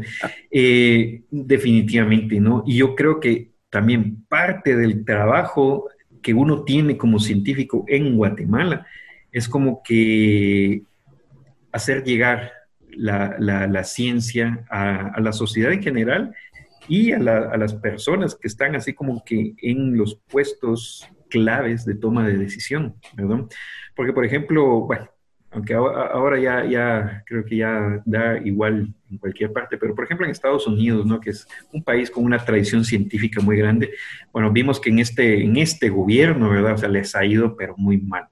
Eh, definitivamente, ¿no? Y yo creo que también parte del trabajo que uno tiene como científico en Guatemala es como que hacer llegar la, la, ciencia a, la sociedad en general y a, a, las personas que están así como que en los puestos claves de toma de decisión, ¿verdad? Porque, por ejemplo, bueno, aunque ahora ya, ya creo que ya da igual en cualquier parte, pero por ejemplo en Estados Unidos, ¿no? que es un país con una tradición científica muy grande, bueno, vimos que en este, en este gobierno, ¿verdad? O sea, les ha ido, pero muy mal.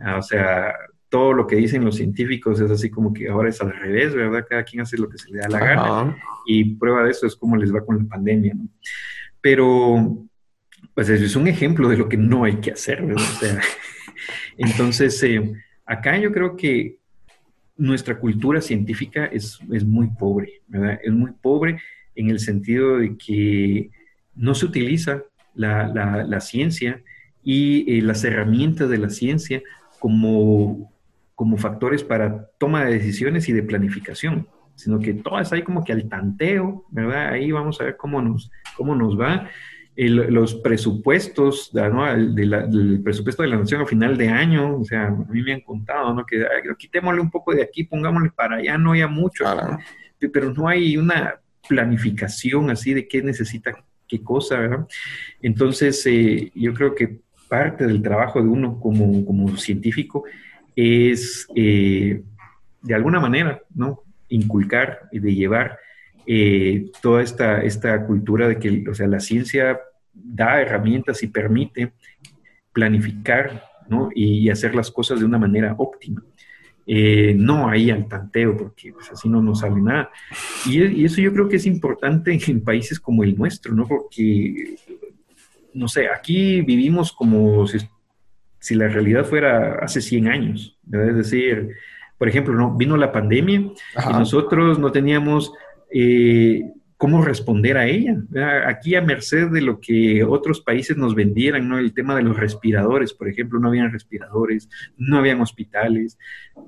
Ah, o sea, todo lo que dicen los científicos es así como que ahora es al revés, ¿verdad? Cada quien hace lo que se le da la gana. Y prueba de eso es cómo les va con la pandemia, ¿no? Pero pues eso es un ejemplo de lo que no hay que hacer, <laughs> entonces, eh, acá yo creo que nuestra cultura científica es, es muy pobre, ¿verdad? Es muy pobre en el sentido de que no se utiliza la, la, ciencia y eh, las herramientas de la ciencia como, como factores para toma de decisiones y de planificación, sino que todas hay como que al tanteo, ¿verdad? Ahí vamos a ver cómo nos, cómo nos va los presupuestos del presupuesto de la nación a final de año, o sea, a mí me han contado, ¿no? Que quitémosle un poco de aquí, pongámosle para allá, no haya mucho, pero no hay una planificación así de qué necesita qué cosa, ¿verdad? Entonces, eh, yo creo que parte del trabajo de uno como, como científico es, eh, de alguna manera, ¿no? Inculcar y de llevar eh, toda esta, esta cultura de que, o sea, la ciencia da herramientas y permite planificar ¿no? y hacer las cosas de una manera óptima. Eh, no ahí al tanteo, porque pues, así no nos sale nada. Y, eso yo creo que es importante en países como el nuestro, ¿no? Porque, no sé, aquí vivimos como si, la realidad fuera hace 100 años, Es decir, por ejemplo, ¿no? vino la pandemia y nosotros no teníamos eh, cómo responder a ella. Aquí a merced de lo que otros países nos vendieran, ¿no? El tema de los respiradores, por ejemplo, no habían respiradores, no habían hospitales,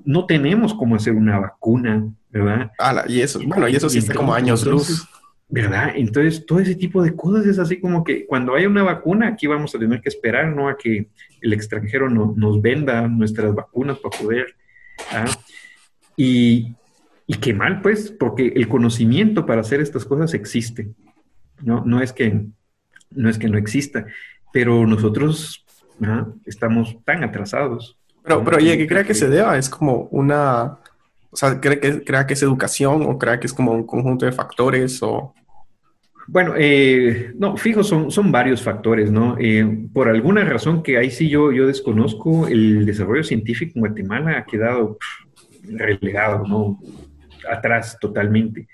no tenemos cómo hacer una vacuna, ¿verdad? y eso, bueno, y eso sí está como años luz. ¿Verdad? Entonces, todo ese tipo de cosas es así como que cuando haya una vacuna, aquí vamos a tener que esperar, ¿no? A que el extranjero nos venda nuestras vacunas para poder ¿ah? Y, y qué mal, pues, porque el conocimiento para hacer estas cosas existe. No, no, es, que, no es que no exista, pero nosotros estamos tan atrasados. Pero, pero ¿y qué crea que se deba? Es como una, o sea, ¿cree que, crea que es educación o crea que es como un conjunto de factores o... Bueno, eh, no, fijo, son, son varios factores, ¿no? Eh, por alguna razón que ahí sí yo, yo desconozco, el desarrollo científico en Guatemala ha quedado relegado, ¿no? Atrás totalmente.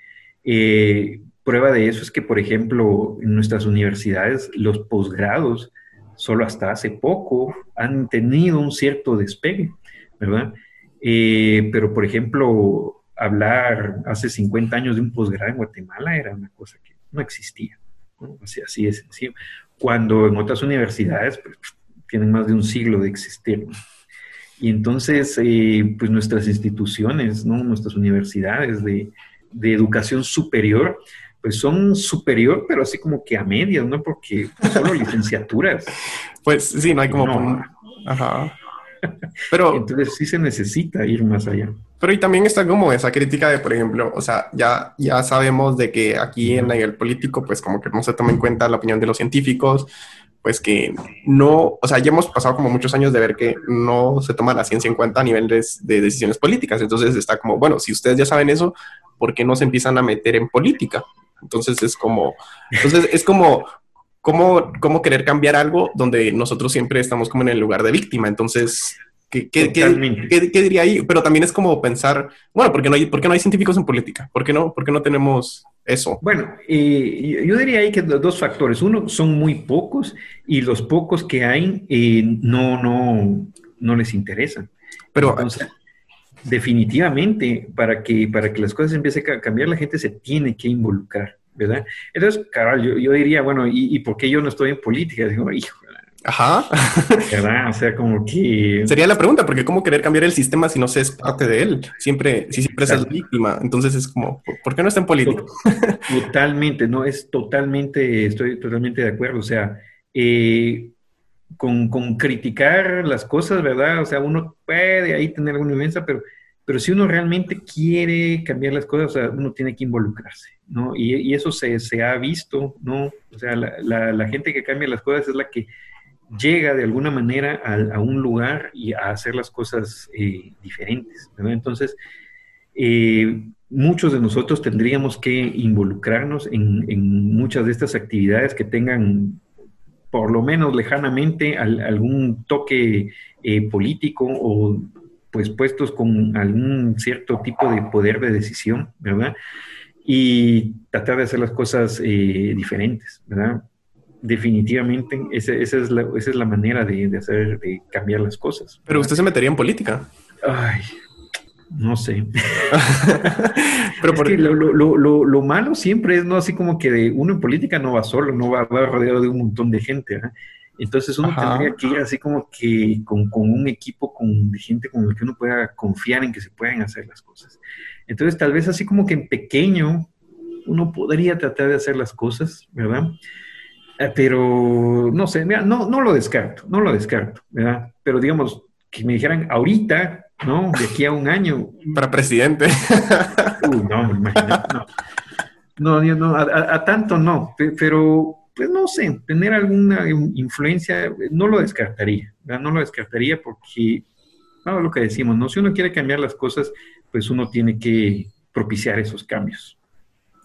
Eh, prueba de eso es que, por ejemplo, en nuestras universidades, los posgrados, solo hasta hace poco, han tenido un cierto despegue, ¿verdad? Eh, pero, por ejemplo, hablar hace 50 años de un posgrado en Guatemala era una cosa que no existía. ¿no? Así, así es sencillo. Cuando en otras universidades pues, tienen más de un siglo de existir. Y entonces, eh, pues nuestras instituciones, ¿no? nuestras universidades de, de, educación superior, pues son superior, pero así como que a medias, ¿no? Porque solo licenciaturas. <laughs> Pues sí, no hay como... Ajá. Pero, Entonces sí se necesita ir más allá. Pero y también está como esa crítica de, por ejemplo, o sea, ya, ya sabemos de que aquí en el político, pues como que no se toma en cuenta la opinión de los científicos, pues que no, o sea, ya hemos pasado como muchos años de ver que no se toma la ciencia en cuenta a nivel de, de decisiones políticas. Entonces está como, bueno, si ustedes ya saben eso, ¿por qué no se empiezan a meter en política? Entonces es como, entonces es como, ¿cómo, cómo querer cambiar algo donde nosotros siempre estamos como en el lugar de víctima? Entonces, ¿qué, qué, qué, qué diría ahí? Pero también es como pensar, bueno, ¿por qué no hay, por qué no hay científicos en política? ¿Por qué no, por qué no tenemos eso? Bueno, eh, yo diría ahí que dos factores. Uno, son muy pocos y los pocos que hay eh, no, no, no les interesan. Pero Entonces, definitivamente, para que, para que las cosas empiecen a cambiar, la gente se tiene que involucrar. ¿Verdad? Entonces, caray, yo, yo diría, bueno, ¿y, ¿y, por qué yo no estoy en política? <laughs> Digo, hijo. Ajá. <laughs> ¿Verdad? O sea, como que... Sería la pregunta, porque ¿cómo querer cambiar el sistema si no se es parte de él? Siempre, si siempre es víctima. Entonces es como, ¿por qué no está en política? <laughs> Totalmente, no, es totalmente, estoy totalmente de acuerdo. O sea, eh, con, con, criticar las cosas, ¿verdad? O sea, uno puede ahí tener alguna inmensa, pero pero si uno realmente quiere cambiar las cosas, uno tiene que involucrarse, ¿no? Y, eso se, se, ha visto, ¿no? O sea, la, la, gente que cambia las cosas es la que llega de alguna manera a, un lugar y a hacer las cosas eh, diferentes, ¿verdad? Entonces, eh, muchos de nosotros tendríamos que involucrarnos en, en, muchas de estas actividades que tengan por lo menos lejanamente al, algún toque eh, político o pues puestos con algún cierto tipo de poder de decisión, ¿verdad? Y tratar de hacer las cosas eh, diferentes, ¿verdad? Definitivamente, esa, esa, es, la, esa es la manera de, de, hacer, de cambiar las cosas. Pero usted se metería en política. Ay, no sé. <laughs> Pero es que lo, lo, lo, lo, malo siempre es, ¿no? Así como que de uno en política no va solo, no va, va rodeado de un montón de gente, ¿verdad? Entonces uno Ajá. tendría que ir así como que con, con, un equipo con, de gente con el que uno pueda confiar en que se puedan hacer las cosas. Entonces tal vez así como que en pequeño uno podría tratar de hacer las cosas, ¿verdad? Eh, pero no sé, mira, no, no lo descarto, no lo descarto, ¿verdad? Pero digamos, que me dijeran ahorita, ¿no? De aquí a un año. Para presidente. Uy, no, imagínate, no. No, no, a, a tanto no, pero pues no sé, tener alguna influencia, no lo descartaría, ¿verdad? no lo descartaría porque, no, lo que decimos, ¿no? Si uno quiere cambiar las cosas, pues uno tiene que propiciar esos cambios.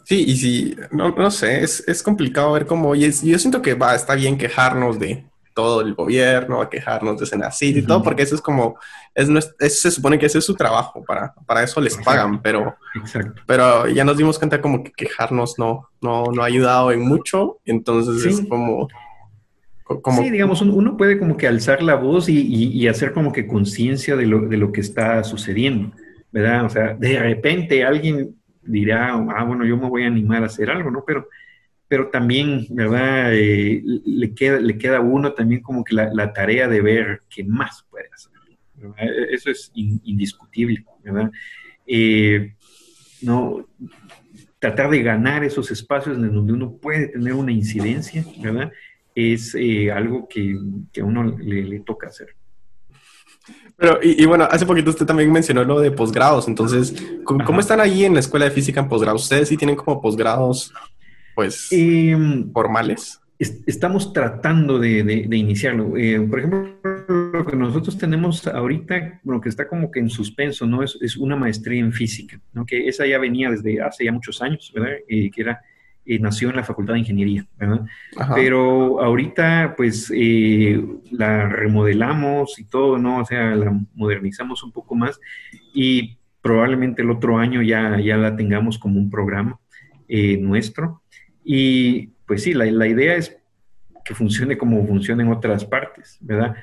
Sí, y si, no, no sé, es, es complicado ver cómo, y es, yo siento que va, está bien quejarnos de, todo el gobierno, a quejarnos de Senacid y uh -huh. todo, porque eso es como, es, es, se supone que ese es su trabajo, para, para eso les Exacto. pagan, pero, Exacto. pero ya nos dimos cuenta como que quejarnos no, no, no ha ayudado en mucho, entonces sí. es como... Como, sí, digamos, uno puede como que alzar la voz y, y, y hacer como que conciencia de lo, de lo que está sucediendo, ¿verdad? O sea, de repente alguien dirá, ah, bueno, yo me voy a animar a hacer algo, ¿no? Pero pero también, ¿verdad? Eh, le, queda, le queda a uno también como que la, la, tarea de ver qué más puede hacer. ¿verdad? E, eso es in, indiscutible, ¿verdad? Eh, no, tratar de ganar esos espacios en donde uno puede tener una incidencia, ¿verdad? Es eh, algo que, que, a uno le, le toca hacer. Pero, y, bueno, hace poquito usted también mencionó lo de posgrados, entonces, ¿cómo, están ahí en la escuela de física en posgrados? ¿Ustedes sí tienen como posgrados, pues, em, formales? estamos tratando de, iniciarlo. Eh, por ejemplo, lo que nosotros tenemos ahorita, lo que está como que en suspenso, ¿no? Es, una maestría en física, ¿no? Que esa ya venía desde hace ya muchos años, ¿verdad? Eh, que era, eh, nació en la Facultad de Ingeniería, ¿verdad? Pero ahorita, pues, la remodelamos y todo, ¿no? O sea, la modernizamos un poco más y probablemente el otro año ya, ya la tengamos como un programa nuestro. Y pues sí, la, la idea es que funcione como funciona en otras partes, ¿verdad?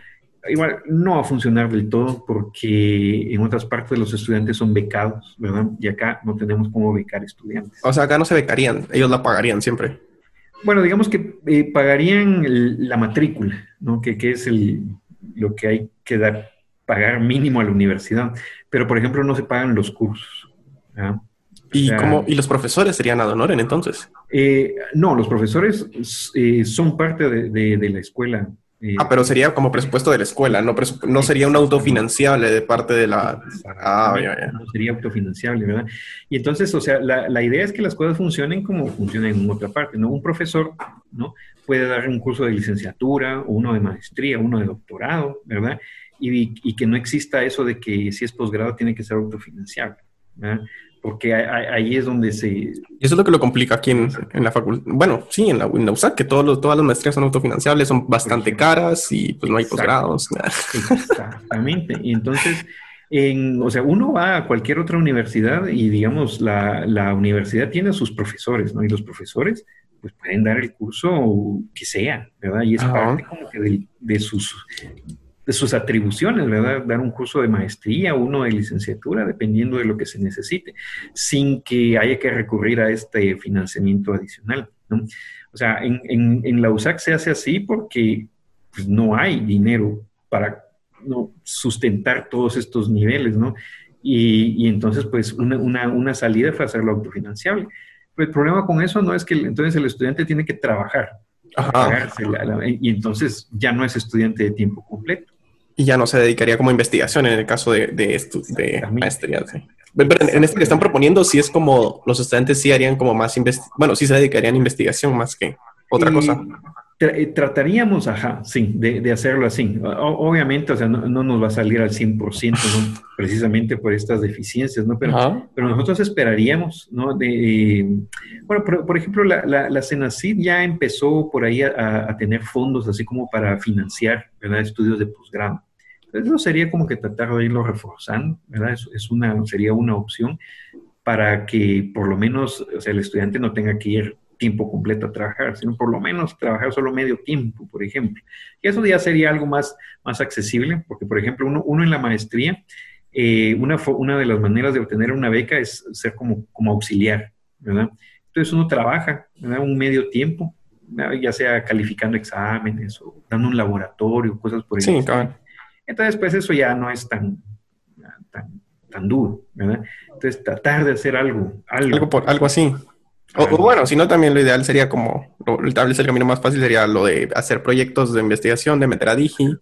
Igual no va a funcionar del todo porque en otras partes los estudiantes son becados, ¿verdad? Y acá no tenemos cómo becar estudiantes. O sea, acá no se becarían, ellos la pagarían siempre. Bueno, digamos que eh, pagarían la matrícula, ¿no? Que, que es el, lo que hay que dar, pagar mínimo a la universidad. Pero, por ejemplo, no se pagan los cursos. ¿verdad? ¿Y, ¿Y los profesores serían ad honorem entonces? Eh, no, los profesores eh, son parte de, la escuela. Eh. ah, pero sería como presupuesto de la escuela, no, no sería un autofinanciable de parte de la... Ah, No sería autofinanciable, ¿verdad? Y entonces, o sea, la, idea es que las cosas funcionen como funcionan en otra parte, ¿no? Un profesor, ¿no? Puede dar un curso de licenciatura, o uno de maestría, uno de doctorado, ¿verdad? Y, y que no exista eso de que si es posgrado tiene que ser autofinanciable, ¿verdad? Porque ahí es donde se... Y eso es lo que lo complica aquí en, la facultad. Bueno, sí, en la, en USAC, que todos todas las maestrías son autofinanciables, son bastante caras y pues no hay posgrados. Exactamente. Y entonces, en, o sea, uno va a cualquier otra universidad y digamos, la, la universidad tiene a sus profesores, ¿no? Y los profesores pues pueden dar el curso que sea, ¿verdad? Y es parte como que de, de sus de sus atribuciones, ¿verdad? Dar un curso de maestría, uno de licenciatura, dependiendo de lo que se necesite, sin que haya que recurrir a este financiamiento adicional, ¿no? O sea, en, en, la USAC se hace así porque pues, no hay dinero para ¿no? sustentar todos estos niveles, ¿no? Y, y entonces, pues, una, una, una, salida fue hacerlo autofinanciable. Pero el problema con eso no es que entonces el estudiante tiene que trabajar, y entonces ya no es estudiante de tiempo completo. Y ya no se dedicaría como investigación en el caso de, de, de maestría. Pero en, este que están proponiendo, sí es como los estudiantes sí harían como más, bueno, sí se dedicarían a investigación más que otra cosa. Eh, trataríamos, ajá, sí, de, hacerlo así. obviamente, o sea, no, nos va a salir al 100%, ¿no? <laughs> precisamente por estas deficiencias, ¿no? Pero, pero nosotros esperaríamos, ¿no? De, bueno, por, ejemplo, la, la, la, ya empezó por ahí a, tener fondos así como para financiar, ¿verdad? Estudios de posgrado. Eso sería como que tratar de irlo reforzando, ¿verdad? Es, es una, sería una opción para que por lo menos, o sea, el estudiante no tenga que ir tiempo completo a trabajar, sino por lo menos trabajar solo medio tiempo, por ejemplo. Y eso ya sería algo más, más accesible, porque, por ejemplo, uno, uno en la maestría, eh, una, una de las maneras de obtener una beca es ser como, como auxiliar, ¿verdad? Entonces uno trabaja, ¿verdad? Un medio tiempo, ya sea calificando exámenes o dando un laboratorio, cosas por ejemplo. Sí, claro. Entonces, pues eso ya no es tan, tan, tan duro, ¿verdad? Entonces, tratar de hacer algo. Algo, algo, por, algo así. O, bueno, si no, también lo ideal sería como, vez el camino más fácil sería lo de hacer proyectos de investigación, de meter a Digi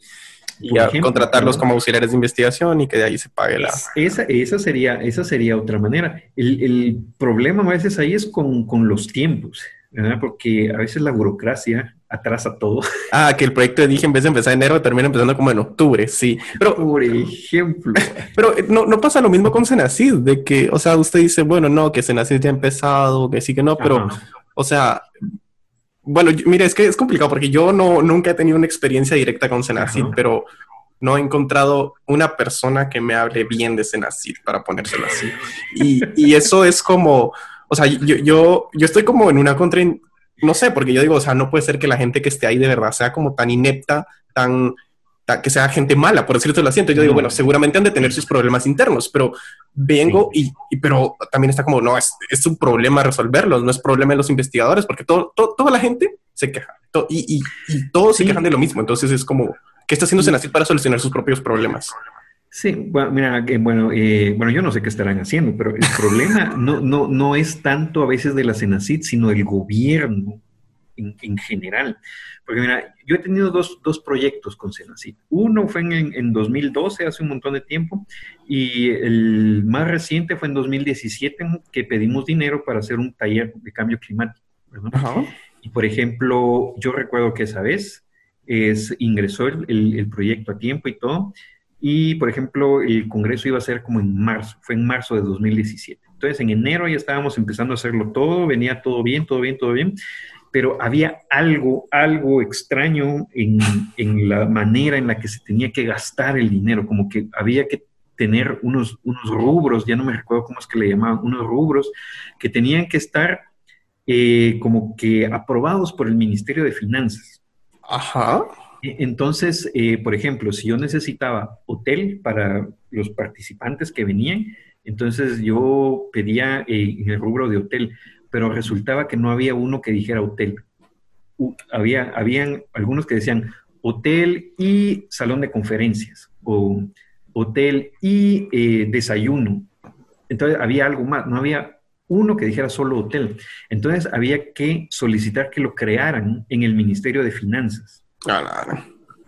y contratarlos como auxiliares de investigación y que de ahí se pague la... Esa, esa, sería, esa sería otra manera. El, el problema a veces ahí es con, con los tiempos, ¿verdad? Porque a veces la burocracia atrasa todo. <laughs> Ah, que el proyecto de Digi en vez de empezar en enero termina empezando como en octubre, sí. Pero, por ejemplo. Pero eh, no, no pasa lo mismo con Senacid, de que, o sea, usted dice, bueno, no, que Senacid ya ha empezado, que sí, que no, pero, o sea, bueno, mire, es que es complicado porque yo no, nunca he tenido una experiencia directa con Senacid, pero no he encontrado una persona que me hable bien de Senacid, para ponérselo así. Y, y eso es como, o sea, yo, yo, yo estoy como en una contra no sé, porque yo digo, o sea, no puede ser que la gente que esté ahí de verdad sea como tan inepta, tan, que sea gente mala, por decirlo lo siento. Yo digo, bueno, seguramente han de tener sus problemas internos, pero vengo y, pero también está como, no, es, es un problema resolverlos, no es problema de los investigadores, porque todo, toda la gente se queja y, y, todos se quejan de lo mismo. Entonces es como, ¿qué está haciendo Senacid para solucionar sus propios problemas? Sí, bueno, mira, bueno, eh, bueno, yo no sé qué estarán haciendo, pero el problema <laughs> no, no, no es tanto a veces de la Senacid, sino del gobierno, en, general. Porque mira, yo he tenido dos, dos proyectos con Senacid. Uno fue en, en, 2012, hace un montón de tiempo, y el más reciente fue en 2017, que pedimos dinero para hacer un taller de cambio climático. Y por ejemplo, yo recuerdo que esa vez es, ingresó el, el proyecto a tiempo y todo, y, por ejemplo, el Congreso iba a ser como en marzo, fue en marzo de 2017. Entonces, en enero ya estábamos empezando a hacerlo todo, venía todo bien, todo bien, todo bien, pero había algo, algo extraño en, en la manera en la que se tenía que gastar el dinero, como que había que tener unos, unos rubros, ya no me recuerdo cómo es que le llamaban, unos rubros que tenían que estar eh, como que aprobados por el Ministerio de Finanzas. Ajá. E, entonces, eh, por ejemplo, si yo necesitaba hotel para los participantes que venían, entonces yo pedía eh, en el rubro de hotel, pero resultaba que no había uno que dijera hotel. había, habían algunos que decían hotel y salón de conferencias o hotel y eh, desayuno. Entonces había algo más, no había uno que dijera solo hotel. Entonces había que solicitar que lo crearan en el Ministerio de Finanzas.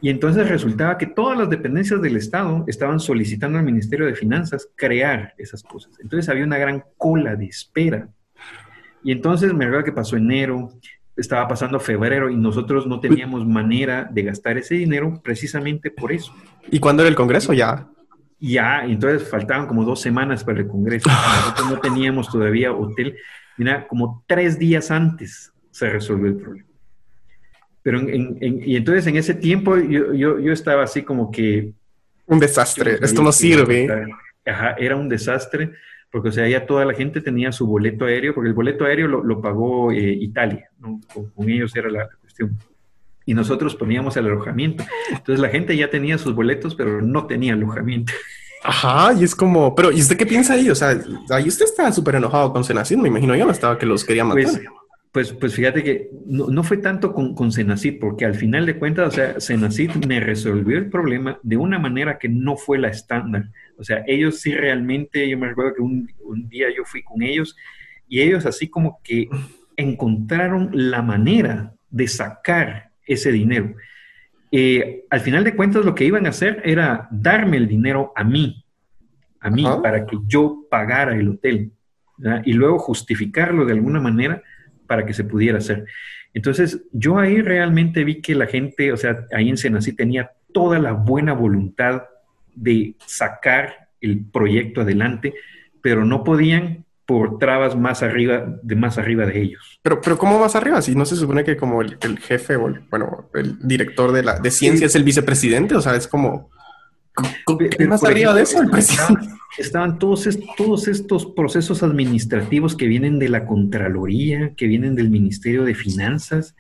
Y entonces resultaba que todas las dependencias del Estado estaban solicitando al Ministerio de Finanzas crear esas cosas. Entonces había una gran cola de espera. Y entonces me recuerdo que pasó enero, estaba pasando febrero y nosotros no teníamos manera de gastar ese dinero precisamente por eso. ¿Y cuándo era el Congreso ya? Ya, entonces faltaban como dos semanas para el Congreso. Nosotros no teníamos todavía hotel. Mira, como tres días antes se resolvió el problema. Pero en, y entonces en ese tiempo yo, yo, yo, estaba así como que... Un desastre, esto no sirve. Ajá, era un desastre, porque o sea, ya toda la gente tenía su boleto aéreo, porque el boleto aéreo lo, lo pagó eh, Italia, ¿no? con, ellos era la cuestión. Y nosotros poníamos el alojamiento. Entonces la gente ya tenía sus boletos, pero no tenía alojamiento. Ajá, y es como, pero ¿y usted qué piensa ahí? O sea, ahí usted está súper enojado con Senacid, me imagino yo, no estaba que los quería matar. Pues, pues, pues fíjate que no, fue tanto con, con Senacid, porque al final de cuentas, o sea, Senacid me resolvió el problema de una manera que no fue la estándar. O sea, ellos sí realmente, yo me recuerdo que un, un día yo fui con ellos y ellos así como que encontraron la manera de sacar ese dinero. Eh, al final de cuentas, lo que iban a hacer era darme el dinero a mí, a mí, para que yo pagara el hotel, y luego justificarlo de alguna manera para que se pudiera hacer. Entonces, yo ahí realmente vi que la gente, o sea, ahí en Senasí tenía toda la buena voluntad de sacar el proyecto adelante, pero no podían por trabas más arriba de más arriba de ellos. Pero, pero ¿cómo más arriba? Si no se supone que como el, jefe o el, bueno, el director de la de ciencia es el vicepresidente, o sea, es como ¿qué más arriba de eso el presidente? estaban todos, todos estos procesos administrativos que vienen de la Contraloría, que vienen del Ministerio de Finanzas,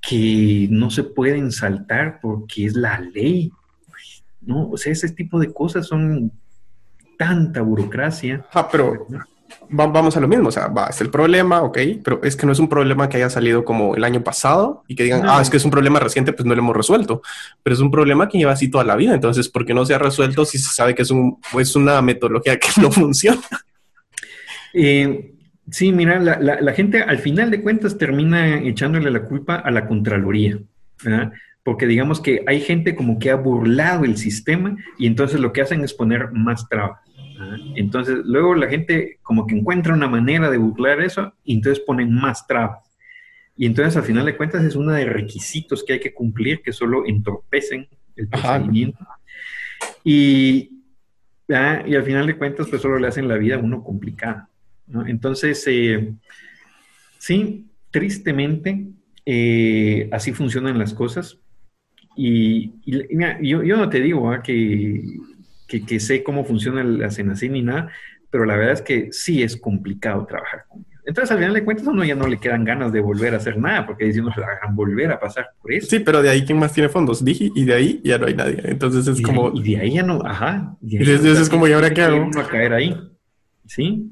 que no se pueden saltar porque es la ley. ¿no? O sea, ese tipo de cosas son tanta burocracia. Ah, pero vamos a lo mismo, o sea, va, es el problema, ok, pero es que no es un problema que haya salido como el año pasado y que digan, ah, es que es un problema reciente, pues no lo hemos resuelto, pero es un problema que lleva así toda la vida, entonces, ¿por qué no se ha resuelto si se sabe que es, un, es una metodología que <laughs> no funciona? Eh, sí, mira, la, la, gente al final de cuentas termina echándole la culpa a la Contraloría, porque digamos que hay gente como que ha burlado el sistema y entonces lo que hacen es poner más trabas. Entonces, luego la gente como que encuentra una manera de burlar eso y entonces ponen más trabas. Y entonces, al final de cuentas, es uno de requisitos que hay que cumplir que solo entorpecen el procedimiento. Y, y al final de cuentas, pues solo le hacen la vida a uno complicada. Entonces, eh, sí, tristemente, eh, así funcionan las cosas. Y, yo, yo, no te digo que que, sé cómo funciona la así ni nada, pero la verdad es que sí es complicado trabajar con ellos. Entonces, al final de cuentas, a uno ya no le quedan ganas de volver a hacer nada, porque uno se hagan volver a pasar por eso. Sí, pero de ahí, ¿quién más tiene fondos? Digi, y de ahí ya no hay nadie. Entonces es como. y de ahí ya no, ajá. Y entonces es como, ¿y ahora qué hago? a caer ahí. ¿Sí?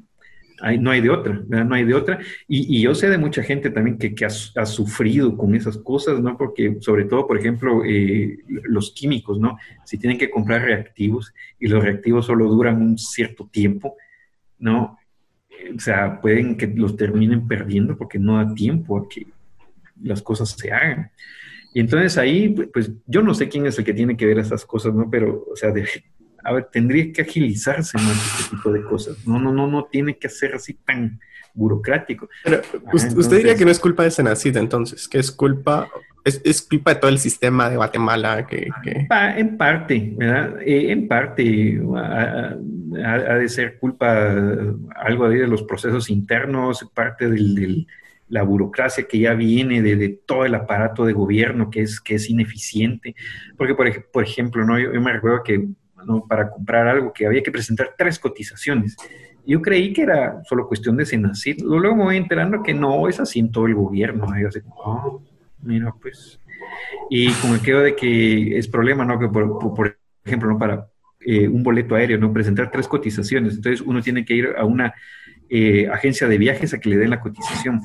No hay de otra, no hay de otra. Y, yo sé de mucha gente también que, ha, sufrido con esas cosas, ¿no? Porque sobre todo, por ejemplo, eh, los químicos, ¿no? Si tienen que comprar reactivos y los reactivos solo duran un cierto tiempo, ¿no? O sea, pueden que los terminen perdiendo porque no da tiempo a que, las cosas se hagan. Y entonces ahí, pues yo no sé quién es el que tiene que ver esas cosas, ¿no? Pero, o sea, a ver, tendría que agilizarse más este tipo de cosas. No, no, no, no tiene que ser así tan burocrático. Pero usted diría que no es culpa de Senacid entonces, que es culpa, es, culpa de todo el sistema de Guatemala que... En parte, ¿verdad? Eh, en parte ha, de ser culpa algo de los procesos internos, parte de la burocracia que ya viene de, todo el aparato de gobierno que es, que es ineficiente. Porque, por, por ejemplo, ¿no? yo, me recuerdo que para comprar algo que había que presentar tres cotizaciones yo creí que era solo cuestión de Senacid. Luego me voy enterando que no, es así en todo el gobierno. Y así, oh, mira, pues. Y como quedo de que es problema, ¿no? Que por, ejemplo, ¿no? Para eh, un boleto aéreo, ¿no? Presentar tres cotizaciones. Entonces uno tiene que ir a una eh, agencia de viajes a que le den la cotización.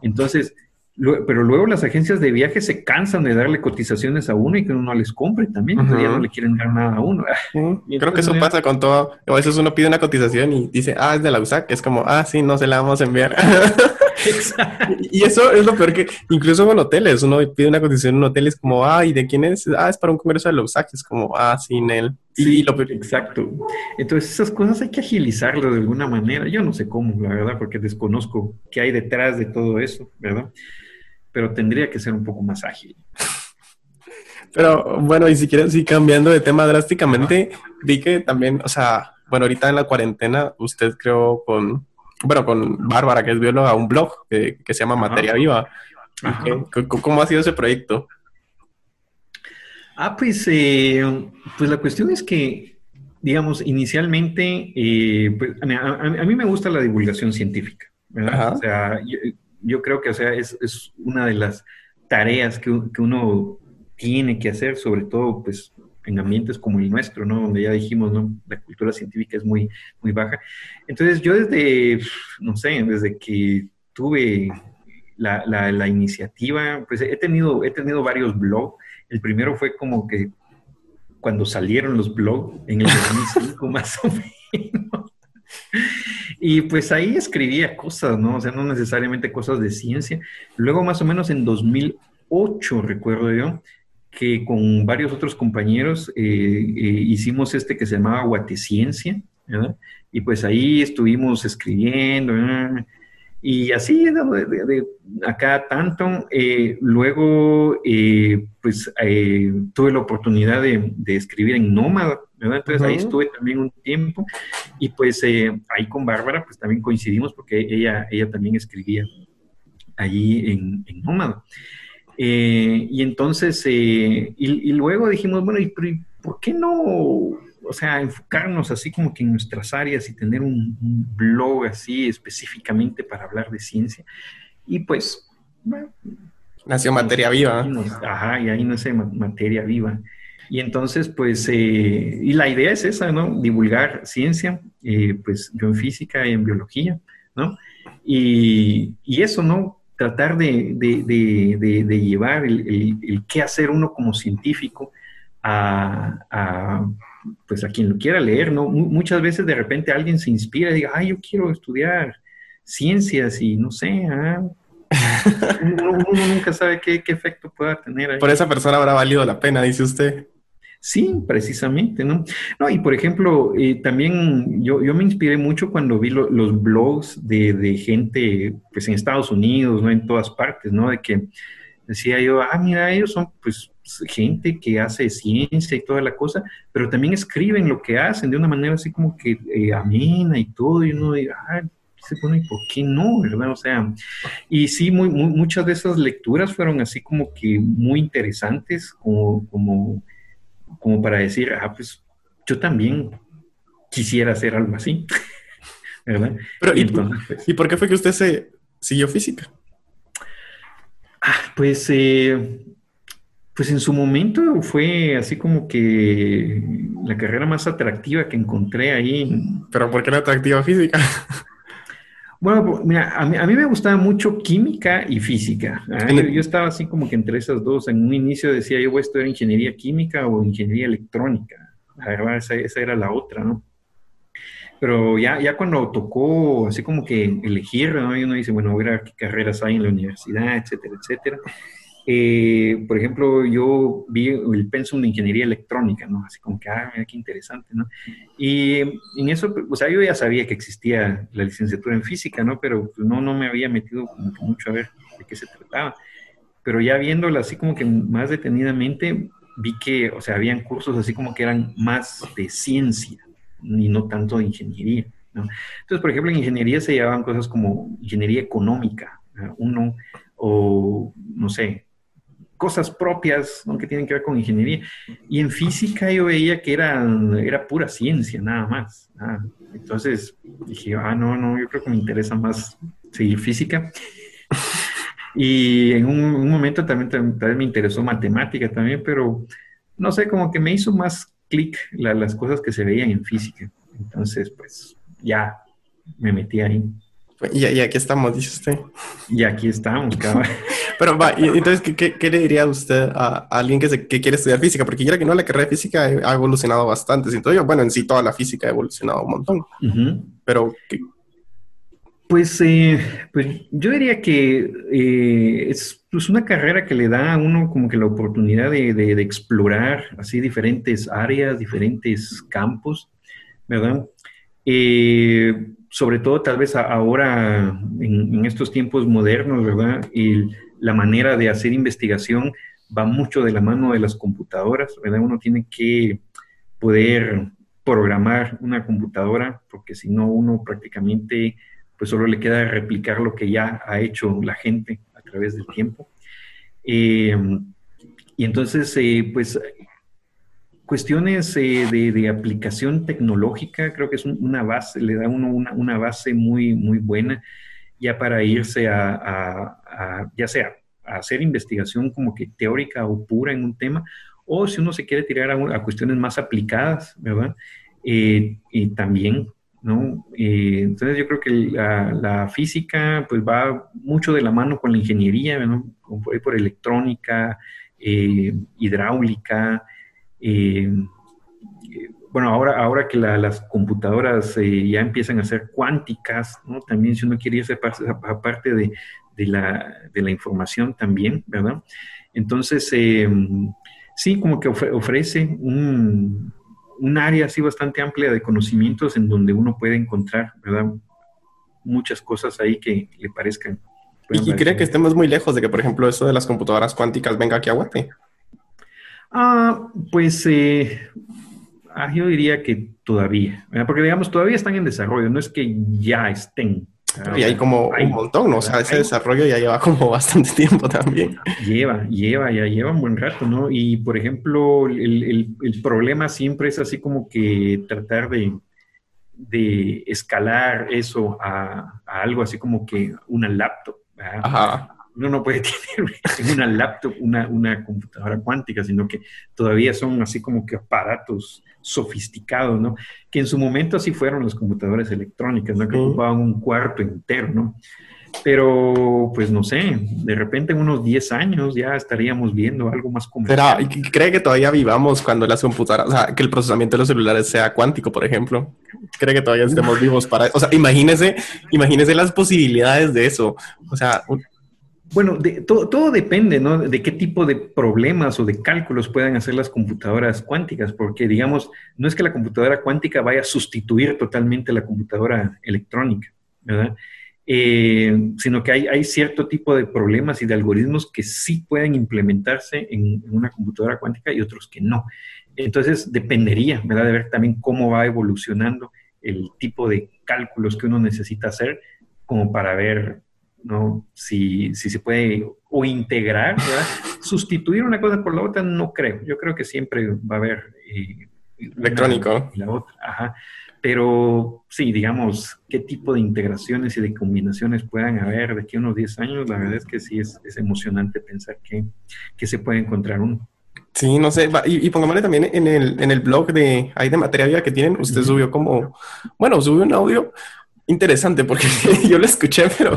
Entonces, pero luego las agencias de viaje se cansan de darle cotizaciones a uno y que uno les compre también, ya no le quieren dar nada a uno. <laughs> Creo que eso pasa con todo. A veces uno pide una cotización y dice, ah, es de la USAC, es como, ah, sí, no se la vamos a enviar. Exacto. <laughs> <laughs> y eso es lo peor que, incluso con hoteles, uno pide una cotización en un hotel y es como, ah, ¿y de quién es? Ah, es para un congreso de la USAC, es como, ah, sin él. Sí, lo exacto. Entonces esas cosas hay que agilizarlo de alguna manera. Yo no sé cómo, la verdad, porque desconozco qué hay detrás de todo eso, ¿verdad? Pero tendría que ser un poco más ágil. Pero bueno, y si quieren, sí, cambiando de tema drásticamente, vi que también, o sea, bueno, ahorita en la cuarentena, usted creó con, bueno, con Bárbara, que es bióloga, un blog que, se llama Materia Viva. ¿Cómo ha sido ese proyecto? Ah, pues, eh, pues la cuestión es que, digamos, inicialmente, eh, pues, a, mí me gusta la divulgación científica, ¿verdad? O sea, yo creo que, o sea, es, es una de las tareas que, que, uno tiene que hacer, sobre todo, pues, en ambientes como el nuestro, ¿no? Donde ya dijimos, ¿no? La cultura científica es muy, muy baja. Entonces, yo desde, no sé, desde que tuve la, la, la iniciativa, pues he tenido, he tenido varios blogs. El primero fue como que cuando salieron los blogs en el 2005 <laughs> más o menos. Y pues ahí escribía cosas, ¿no? O sea, no necesariamente cosas de ciencia. Luego, más o menos en 2008, recuerdo yo, que con varios otros compañeros eh, eh, hicimos este que se llamaba Guateciencia, ¿verdad? Y pues ahí estuvimos escribiendo, y así de, acá tanto. Eh, luego, pues tuve la oportunidad de, escribir en Nómada, entonces ahí estuve también un tiempo y pues eh, ahí con Bárbara pues también coincidimos porque ella, ella también escribía allí en, en Nómada. Eh, y entonces, eh, y, luego dijimos, bueno, ¿y por qué no, o sea, enfocarnos así como que en nuestras áreas y tener un, blog así específicamente para hablar de ciencia? Y pues, bueno. Nació Materia Viva. ajá, y ahí nace Materia Viva. Y entonces, pues, eh, y la idea es esa, ¿no? Divulgar ciencia, eh, pues yo en física y en biología, ¿no? Y, eso, ¿no? Tratar de, llevar el, qué hacer uno como científico a, pues a quien lo quiera leer, ¿no? muchas veces de repente alguien se inspira y diga, ay, yo quiero estudiar ciencias y no sé, ah, <laughs> uno, nunca sabe qué, qué, efecto pueda tener. Ahí. Por esa persona habrá valido la pena, dice usted. Sí, precisamente, ¿no? No, y por ejemplo, eh, también yo, yo, me inspiré mucho cuando vi los blogs de, de, gente, pues en Estados Unidos, ¿no? En todas partes, ¿no? De que decía yo, ah, mira, ellos son pues gente que hace ciencia y toda la cosa, pero también escriben lo que hacen de una manera así como que eh, amena y todo, y uno dice, ah, se pone, ¿y por qué no? ¿Verdad? O sea, y sí, muy, muchas de esas lecturas fueron así como que muy interesantes, como, como como para decir, ah, pues yo también quisiera hacer algo así, <laughs> ¿verdad? Pero, ¿y, pues ¿y por qué fue que usted se siguió física? Pues, eh, pues en su momento fue así como que la carrera más atractiva que encontré ahí. ¿Pero por qué era atractiva física? <laughs> Bueno, pues, mira, a mí, me gustaba mucho química y física. ¿ah? Yo, estaba así como que entre esas dos. En un inicio decía, yo voy a estudiar ingeniería química o ingeniería electrónica. La verdad, esa, era la otra, ¿no? Pero ya, ya cuando tocó así como que elegir, ¿no? y uno dice, bueno, a ver qué carreras hay en la universidad, etcétera, etcétera. Eh, por ejemplo, yo vi el pensum de ingeniería electrónica, ¿no? Así como que, ah, mira qué interesante, ¿no? Y en eso, o sea, yo ya sabía que existía la licenciatura en física, ¿no? Pero pues, no, no me había metido mucho a ver de qué se trataba. Pero ya viéndola así como que más detenidamente, vi que, o sea, habían cursos así como que eran más de ciencia y no tanto de ingeniería, ¿no? Entonces, por ejemplo, en ingeniería se llevaban cosas como ingeniería económica, uno, o no sé, cosas propias ¿no? que tienen que ver con ingeniería. Y en física yo veía que era, era pura ciencia, nada más. Entonces dije, ah, no, no, yo creo que me interesa más seguir física. <laughs> y en un, momento también, también, me interesó matemática también, pero no sé, como que me hizo más clic las cosas que se veían en física. Entonces, pues ya me metí ahí. Y, y aquí estamos, dice usted. Y aquí estamos, cabrón. <laughs> Pero va, entonces, ¿qué, qué, le diría usted a, alguien que, se, que, quiere estudiar física? Porque quiera que no, la carrera de física ha evolucionado bastante. Siento yo, bueno, en sí toda la física ha evolucionado un montón. Pero, Pues, eh, pues yo diría que eh, es pues, una carrera que le da a uno como que la oportunidad de, de, explorar así diferentes áreas, diferentes campos, ¿verdad? Eh, sobre todo tal vez ahora en, estos tiempos modernos, ¿verdad? La manera de hacer investigación va mucho de la mano de las computadoras, ¿verdad? Uno tiene que poder programar una computadora, porque si no, uno prácticamente pues solo le queda replicar lo que ya ha hecho la gente través del tiempo. Eh, y entonces, eh, pues, cuestiones eh, de, aplicación tecnológica, creo que es una base, le da uno una, base muy, muy buena ya para irse a, ya sea a hacer investigación como que teórica o pura en un tema, o si uno se quiere tirar a, cuestiones más aplicadas, ¿verdad? Y también, ¿no? Eh, entonces yo creo que la, física pues va mucho de la mano con la ingeniería, ¿no? Por, por electrónica, eh, hidráulica, bueno, ahora, ahora que las computadoras eh, ya empiezan a ser cuánticas, ¿no? También si uno quiere irse aparte de, de, la, de la información también, ¿verdad? Entonces, eh, sí, como que ofrece un, un, área así bastante amplia de conocimientos en donde uno puede encontrar, ¿verdad? Muchas cosas ahí que le parezcan. ¿Y, cree que estemos muy lejos de que, por ejemplo, eso de las computadoras cuánticas venga aquí a Guate? Ah, pues eh, Ah, yo diría que todavía, porque digamos, todavía están en desarrollo, no es que ya estén. Y hay como un montón, ¿no? O sea, ese desarrollo ya lleva como <laughs> bastante tiempo también. Lleva, lleva, ya lleva un buen rato, ¿no? Y por ejemplo, el, el, problema siempre es así como que tratar de, de escalar eso a, a, algo así como que una laptop. Ajá uno no puede <laughs> tener en una laptop una, una, computadora cuántica, sino que todavía son así como que aparatos sofisticados, ¿no? Que en su momento así fueron las computadoras electrónicas, ¿no? Que ocupaban un cuarto entero, ¿no? Pero, pues no sé, de repente en unos 10 años ya estaríamos viendo algo más comercial. ¿y cree que todavía vivamos cuando las computadoras, o sea, que el procesamiento de los celulares sea cuántico, por ejemplo? ¿Cree que todavía estemos vivos para O sea, imagínese, imagínese las posibilidades de eso. O sea, bueno, de, todo, depende, ¿no? De qué tipo de problemas o de cálculos puedan hacer las computadoras cuánticas, porque, digamos, no es que la computadora cuántica vaya a sustituir totalmente la computadora electrónica, ¿verdad? Eh, sino que hay, hay, cierto tipo de problemas y de algoritmos que sí pueden implementarse en, una computadora cuántica y otros que no. Entonces, dependería, ¿verdad? De ver también cómo va evolucionando el tipo de cálculos que uno necesita hacer como para ver ¿no? Si, si se puede o integrar, <laughs> sustituir una cosa por la otra, no creo. Yo creo que siempre va a haber... Eh, Electrónico. la otra, ajá. Pero sí, digamos, qué tipo de integraciones y de combinaciones puedan haber de aquí a unos 10 años, la verdad es que sí es, es emocionante pensar que, que, se puede encontrar uno. Sí, no sé, y, y pongámosle también en el, en el blog de, ahí de materia que tienen, usted subió como, bueno, subió un audio interesante porque <laughs> yo lo escuché, pero,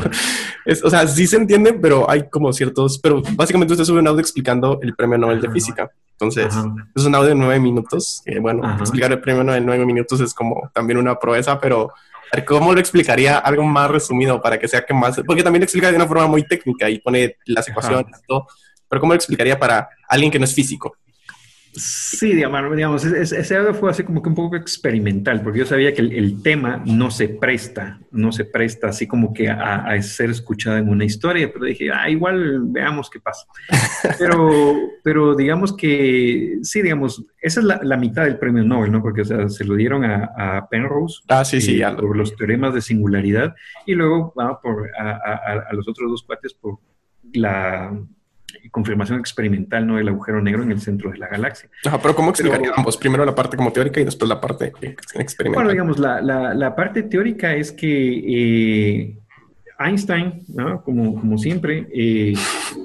es, o sea, sí se entiende, pero hay como ciertos, pero básicamente usted sube un audio explicando el premio Nobel de Física. Entonces, es un audio de nueve minutos. bueno, explicar el premio en nueve minutos es como también una proeza, pero ¿cómo lo explicaría algo más resumido para que sea que más? Porque también lo explica de una forma muy técnica y pone las ecuaciones y todo. Pero ¿cómo lo explicaría para alguien que no es físico? Sí, digamos, ese audio fue así como que un poco experimental, porque yo sabía que el, tema no se presta, no se presta así como que a, ser escuchado en una historia, pero dije, ah, igual veamos qué pasa. <laughs> Pero, pero digamos que, sí, digamos, esa es la, mitad del premio Nobel, ¿no? Porque, o sea, se lo dieron a, Penrose. Ah, sí, sí. Eh, por los teoremas de singularidad, y luego va por, a los otros dos cuates por la confirmación experimental ¿no? del agujero negro en el centro de la galaxia. Ajá, pero ¿cómo explicaría ambos? Primero la parte como teórica y después la parte experimental. Bueno, digamos, la, la, parte teórica es que eh, Einstein, ¿no? como, como siempre, eh,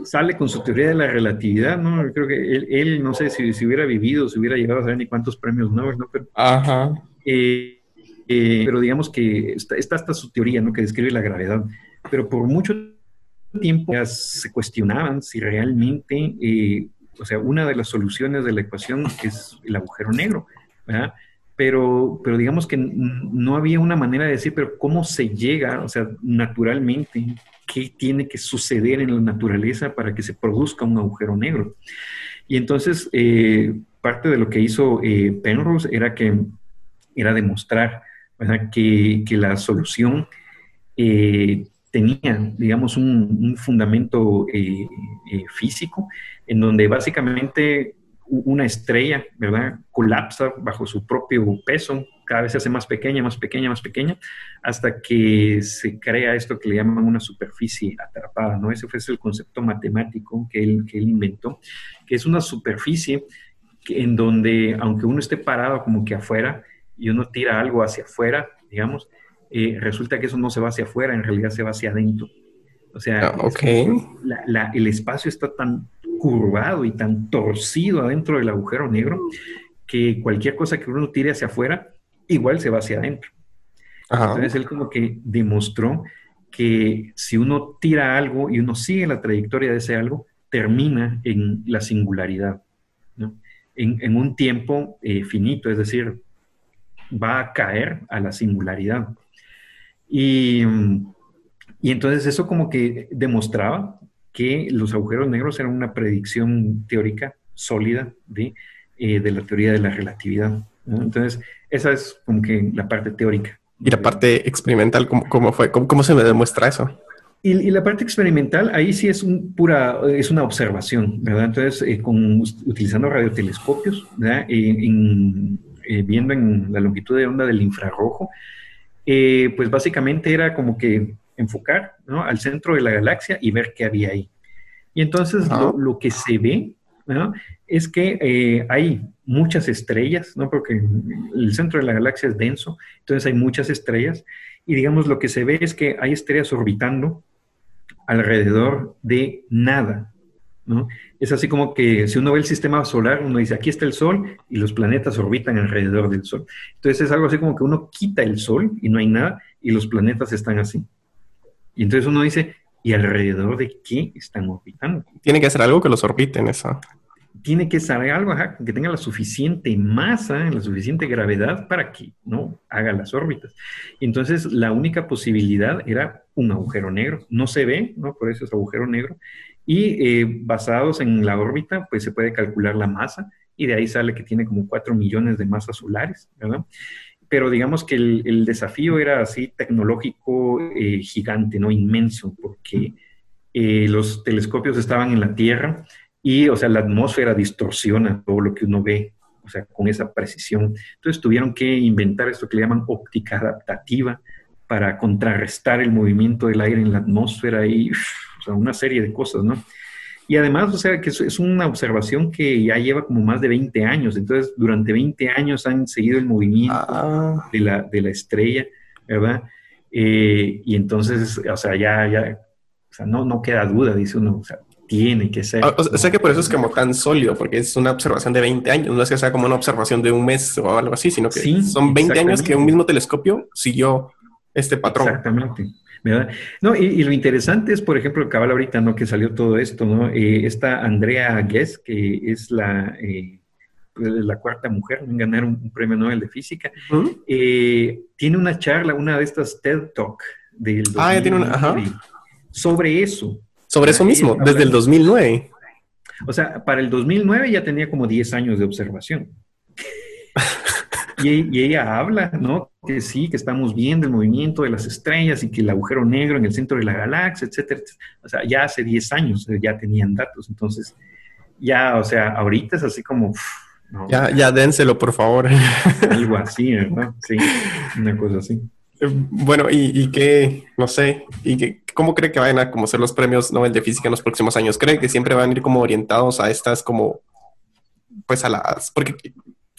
sale con su teoría de la relatividad, ¿no? Creo que él, no sé si, si, hubiera vivido, si hubiera llegado a saber ni cuántos premios Nobel, ¿no? Pero, Ajá. Eh, pero digamos que está, está hasta su teoría, ¿no? Que describe la gravedad. Pero por mucho tiempo se cuestionaban si realmente, eh, o sea, una de las soluciones de la ecuación es el agujero negro, ¿verdad? Pero, pero digamos que no había una manera de decir, pero ¿cómo se llega, o sea, naturalmente, qué tiene que suceder en la naturaleza para que se produzca un agujero negro? Y entonces, eh, parte de lo que hizo eh, Penrose era que era demostrar Que, que, la solución eh, tenía, digamos, un, fundamento eh, eh, físico, en donde básicamente una estrella, ¿verdad?, colapsa bajo su propio peso, cada vez se hace más pequeña, más pequeña, más pequeña, hasta que se crea esto que le llaman una superficie atrapada, ¿no? Ese fue el concepto matemático que él, que él inventó, que es una superficie en donde, aunque uno esté parado como que afuera y uno tira algo hacia afuera, digamos, eh, resulta que eso no se va hacia afuera, en realidad se va hacia adentro. O sea, ah, el espacio está tan curvado y tan torcido adentro del agujero negro que cualquier cosa que uno tire hacia afuera, igual se va hacia adentro. Entonces él como que demostró que si uno tira algo y uno sigue la trayectoria de ese algo, termina en la singularidad, en, un tiempo eh, finito, es decir, va a caer a la singularidad. Y, y entonces eso como que demostraba que los agujeros negros eran una predicción teórica sólida de, eh, de la teoría de la relatividad. Entonces, esa es como que la parte teórica. ¿Y la parte experimental cómo, cómo fue? ¿Cómo, ¿Cómo, se me demuestra eso? Y, y, la parte experimental, ahí sí es un pura, es una observación, ¿verdad? Entonces, eh, con, utilizando radiotelescopios, ¿verdad? Eh, viendo en la longitud de onda del infrarrojo, eh, pues básicamente era como que enfocar al centro de la galaxia y ver qué había ahí. Y entonces lo, que se ve es que eh, hay muchas estrellas, ¿no? porque el centro de la galaxia es denso, entonces hay muchas estrellas, y digamos lo que se ve es que hay estrellas orbitando alrededor de nada, es así como que si uno ve el sistema solar, uno dice, aquí está el Sol y los planetas orbitan alrededor del Sol. Entonces es algo así como que uno quita el Sol y no hay nada y los planetas están así. Y entonces uno dice, ¿y alrededor de qué están orbitando? Tiene que ser algo que los orbite en eso. Tiene que ser algo que tenga la suficiente masa, la suficiente gravedad para que no haga las órbitas. Entonces, la única posibilidad era un agujero negro. No se ve, ¿no? Por eso es agujero negro. Y eh, basados en la órbita, pues se puede calcular la masa y de ahí sale que tiene como 4 millones de masas solares, ¿verdad? Pero digamos que el, desafío era así tecnológico eh, gigante, ¿no? Inmenso, porque eh, los telescopios estaban en la Tierra y, o sea, la atmósfera distorsiona todo lo que uno ve, o sea, con esa precisión. Entonces tuvieron que inventar esto que le llaman óptica adaptativa para contrarrestar el movimiento del aire en la atmósfera y o sea, una serie de cosas, ¿no? Y además, o sea, que es, una observación que ya lleva como más de 20 años. Entonces, durante 20 años han seguido el movimiento ah. de, la, de la estrella, ¿verdad? Eh, y entonces, o sea, ya, ya, o sea, no, no queda duda, dice uno, o sea, tiene que ser. Ah, o, sea, que por eso es como tan sólido, porque es una observación de 20 años, no es que sea como una observación de un mes o algo así, sino que son 20 años que un mismo telescopio siguió este patrón. Exactamente. ¿verdad? No, y, lo interesante es, por ejemplo, cabal ahorita, ¿no? Que salió todo esto, ¿no? Eh, esta Andrea Guess, que es la, eh, la cuarta mujer en ganar un, premio Nobel de Física, eh, tiene una charla, una de estas TED Talk del ah, ya tiene una, ajá. sobre eso. Sobre eso mismo, desde el 2009. O sea, para el 2009 ya tenía como 10 años de observación. Y, ella habla, ¿no? Que sí, que estamos viendo el movimiento de las estrellas y que el agujero negro en el centro de la galaxia, etcétera. O sea, ya hace 10 años eh, ya tenían datos. Entonces, ya, o sea, ahorita es así como... ya, ya dénselo, por favor. <laughs> Algo así, ¿verdad? Sí, una cosa así. Eh, bueno, y, y qué, no sé, y que, cómo cree que vayan a como ser los premios Nobel de Física en los próximos años? ¿Cree que siempre van a ir como orientados a estas como, pues a las, porque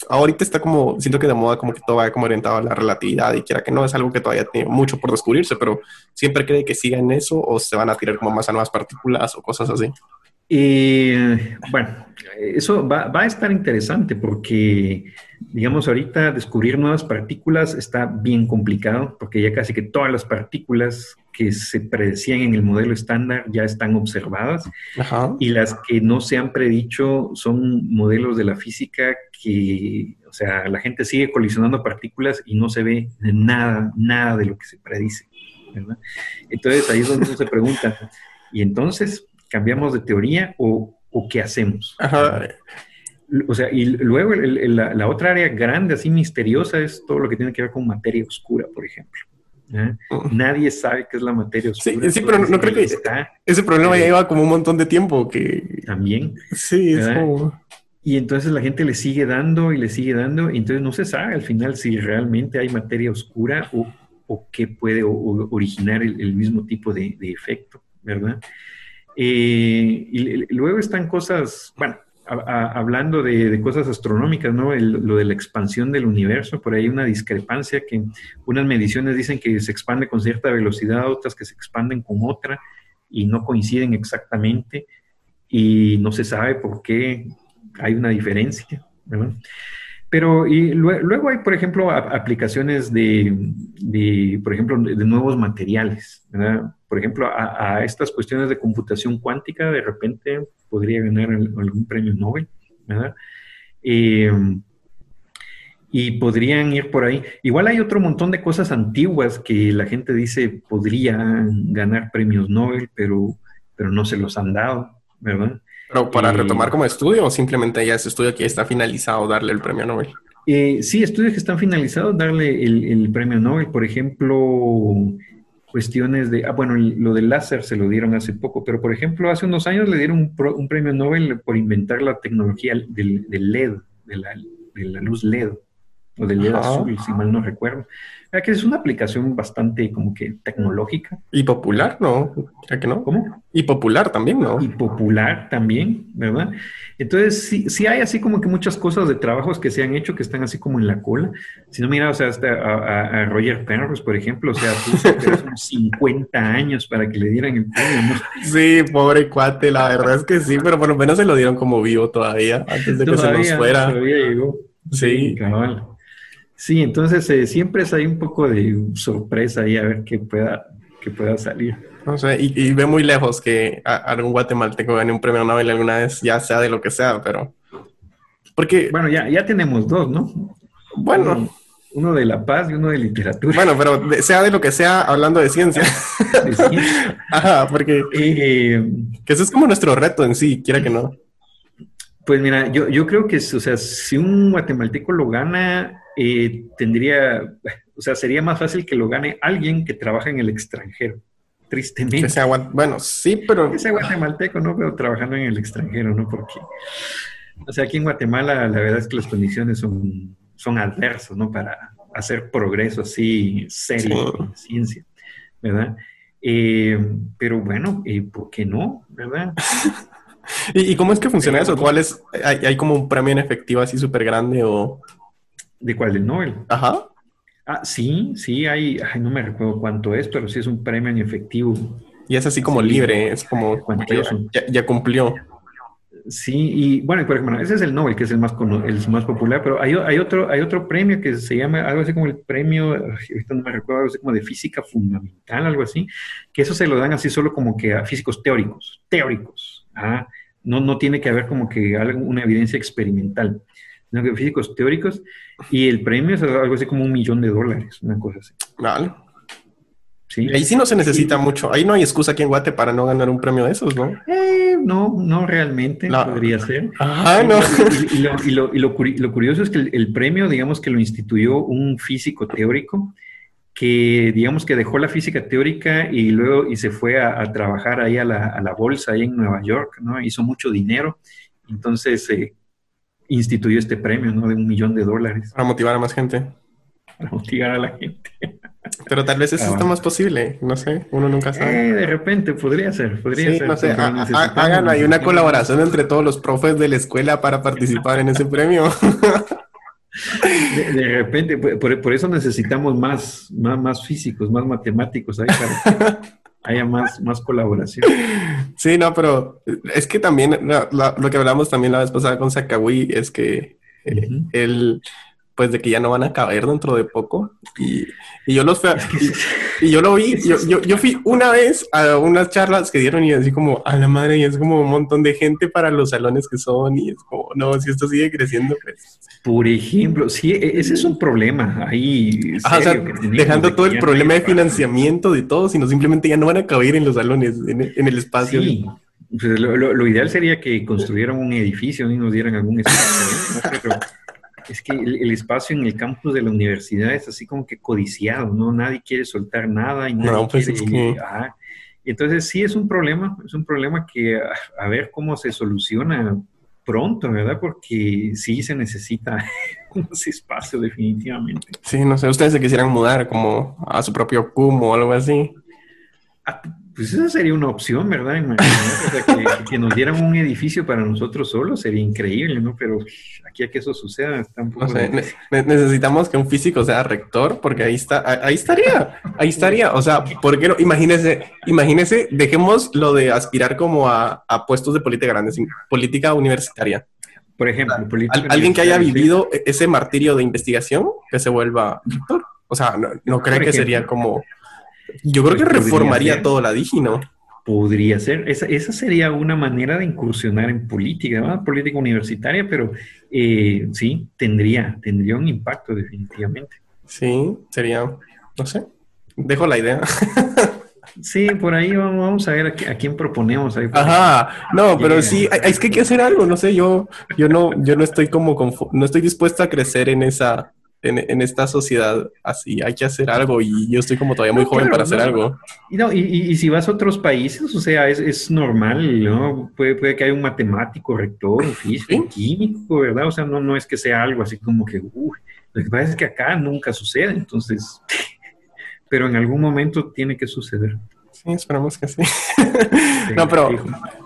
ahorita está como, siento que de moda como que todo va como orientado a la relatividad y quiera que no, es algo que todavía tiene mucho por descubrirse, pero siempre cree que siga en eso o se van a tirar como más a nuevas partículas o cosas así. Y bueno, eso va, va, a estar interesante porque, digamos, ahorita descubrir nuevas partículas está bien complicado porque ya casi que todas las partículas que se predecían en el modelo estándar ya están observadas y las que no se han predicho son modelos de la física que, o sea, la gente sigue colisionando partículas y no se ve nada, nada de lo que se predice. ¿verdad? Entonces ahí es donde uno se pregunta, ¿y entonces cambiamos de teoría o, o qué hacemos? O sea, y luego la, la otra área grande, así misteriosa, es todo lo que tiene que ver con materia oscura, por ejemplo. ¿eh? Nadie sabe qué es la materia oscura. Sí, pero no, creo que ese problema ya lleva como un montón de tiempo que... También. Sí, es como... Y entonces la gente le sigue dando y le sigue dando, y entonces no se sabe al final si realmente hay materia oscura o, o qué puede originar el, mismo tipo de, efecto, ¿verdad? Eh, y luego están cosas, bueno, hablando de, cosas astronómicas, ¿no? lo de la expansión del universo, por ahí hay una discrepancia que unas mediciones dicen que se expande con cierta velocidad, otras que se expanden con otra y no coinciden exactamente y no se sabe por qué hay una diferencia, ¿verdad? Pero y luego hay, por ejemplo, aplicaciones de, por ejemplo, de nuevos materiales, ¿verdad? Por ejemplo, a, estas cuestiones de computación cuántica, de repente podría ganar algún premio Nobel, ¿verdad? Eh, y podrían ir por ahí. Igual hay otro montón de cosas antiguas que la gente dice podrían ganar premios Nobel, pero, pero no se los han dado, ¿verdad? ¿Pero para retomar como estudio o simplemente ya ese estudio que está finalizado darle el premio Nobel? Eh, sí, estudios que están finalizados darle el, premio Nobel. Por ejemplo, cuestiones de, ah, bueno, lo del láser se lo dieron hace poco, pero por ejemplo, hace unos años le dieron un, premio Nobel por inventar la tecnología del, LED, de la, de la, luz LED, o del LED azul, si mal no recuerdo que es una aplicación bastante como que tecnológica. Y popular, ¿no? ¿Será que no? ¿Cómo? Y popular también, ¿no? Y popular también, ¿verdad? Entonces, sí, sí hay así como que muchas cosas de trabajos que se han hecho que están así como en la cola. Si no, mira, o sea, hasta a, Roger Penrose, por ejemplo, o sea, tuvo unos 50 años para que le dieran el premio, Sí, pobre cuate, la verdad es que sí, pero por lo menos se lo dieron como vivo todavía, antes de que se nos fuera. Todavía llegó. Sí, cabal. Sí, entonces eh, siempre hay un poco de sorpresa ahí a ver qué pueda, qué pueda salir. O sea, y, ve muy lejos que algún guatemalteco gane un premio Nobel alguna vez, ya sea de lo que sea, pero... Porque... Bueno, ya, ya tenemos dos, ¿no? Bueno... Uno, de La Paz y uno de Literatura. Bueno, pero sea de lo que sea, hablando de ciencia. de ciencia. <laughs> Ajá, porque... Eh, que eso es como nuestro reto en sí, quiera que no. Pues mira, yo, yo creo que, o sea, si un guatemalteco lo gana, eh, tendría, o sea, sería más fácil que lo gane alguien que trabaja en el extranjero, tristemente. bueno, sí, pero... Que sea guatemalteco, ¿no? Pero trabajando en el extranjero, ¿no? Porque, o sea, aquí en Guatemala la verdad es que las condiciones son, son adversas, ¿no? Para hacer progreso así serio en ciencia, ¿verdad? Eh, pero bueno, eh, ¿por qué no? ¿Verdad? <laughs> ¿Y, cómo es que funciona eso? ¿Cuál es? ¿Hay, hay como un premio en efectivo así súper grande o...? ¿De cuál? ¿Del Nobel? Ajá. Ah, sí, sí, hay, no me recuerdo cuánto es, pero sí es un premio en efectivo. Y es así como libre, es como cuantioso. Ya, cumplió. Sí, y bueno, ejemplo, ese es el Nobel, que es el más, el más popular, pero hay, hay, otro, hay otro premio que se llama algo así como el premio, ahorita no me recuerdo, algo así como de física fundamental, algo así, que eso se lo dan así solo como que a físicos teóricos, teóricos, ¿ah? no, no tiene que haber como que una evidencia experimental, sino que físicos teóricos, y el premio es algo así como un millón de dólares, una cosa así. Vale. Ahí sí no se necesita mucho. Ahí no hay excusa aquí en Guate para no ganar un premio de esos, ¿no? Eh, no, no realmente podría ser. Ajá, no. Y, lo, curioso es que el, premio, digamos que lo instituyó un físico teórico que, digamos que dejó la física teórica y luego y se fue a, trabajar ahí a la, bolsa ahí en Nueva York, ¿no? Hizo mucho dinero. Entonces eh, instituyó este premio, ¿no? De un millón de dólares. Para motivar a más gente. Para motivar a la gente. <laughs> Pero tal vez eso está más posible, no sé, uno nunca sabe. Eh, de repente, podría ser, podría ser. No sé, hagan ahí una colaboración entre todos los profes de la escuela para participar en ese premio. De, repente, por, eso necesitamos más, más, más físicos, más matemáticos ahí para <laughs> haya más, más colaboración. <laughs> Sí, no, pero es que también lo que hablamos también la vez pasada con Sakawi es que eh, él pues de que ya no van a caber dentro de poco. Y, y yo los fui <laughs> y, yo lo vi, yo, yo, yo, fui una vez a unas charlas que dieron y así como, a la madre, y es como un montón de gente para los salones que son y es como, no, si esto sigue creciendo, pues. Por ejemplo, sí, e, ese es un problema ahí. dejando todo el problema de financiamiento de todos, sino simplemente ya no van a caber en los salones, en, el espacio. Sí. Pues lo, lo, ideal sería que construyeran un edificio y nos dieran algún espacio. ¿no? Es que el, espacio en el campus de la universidad es así como que codiciado, ¿no? Nadie quiere soltar nada y nadie pues quiere... Entonces sí es un problema, es un problema que a, ver cómo se soluciona pronto, ¿verdad? Porque sí se necesita <laughs> ese espacio definitivamente. Sí, no sé, ustedes se quisieran mudar como a su propio CUM o algo así. Ah, pues esa sería una opción, ¿verdad? Imagínate, que, nos dieran un edificio para nosotros solos sería increíble, ¿no? Pero aquí a que eso suceda está un poco... necesitamos que un físico sea rector, porque ahí está, ahí estaría, ahí estaría. O sea, ¿por qué no? Imagínese, imagínese, dejemos lo de aspirar como a, puestos de política grande, política universitaria. Por ejemplo, alguien que haya vivido ese martirio de investigación, que se vuelva rector. O sea, no, no cree que sería como yo creo que pues reformaría todo la Digi, ¿no? Podría ser. Esa, esa, sería una manera de incursionar en política, ¿no? política universitaria, pero eh, sí, tendría, tendría un impacto definitivamente. Sí, sería, no sé, dejo la idea. <laughs> Sí, por ahí vamos, a ver a, quién proponemos. Ahí Ajá, no, pero sí, es que hay que hacer algo, no sé, yo, yo no, yo no estoy como, no estoy dispuesto a crecer en esa, en, esta sociedad así, hay que hacer algo y yo estoy como todavía muy joven para hacer algo. Y, no, y, si vas a otros países, o sea, es, es normal, ¿no? Puede, puede, que haya un matemático, rector, físico, un químico, ¿verdad? O sea, no, no es que sea algo así como que, uy, lo que pasa es que acá nunca sucede, entonces, <laughs> pero en algún momento tiene que suceder. Sí, esperamos que sí. <laughs> no, pero,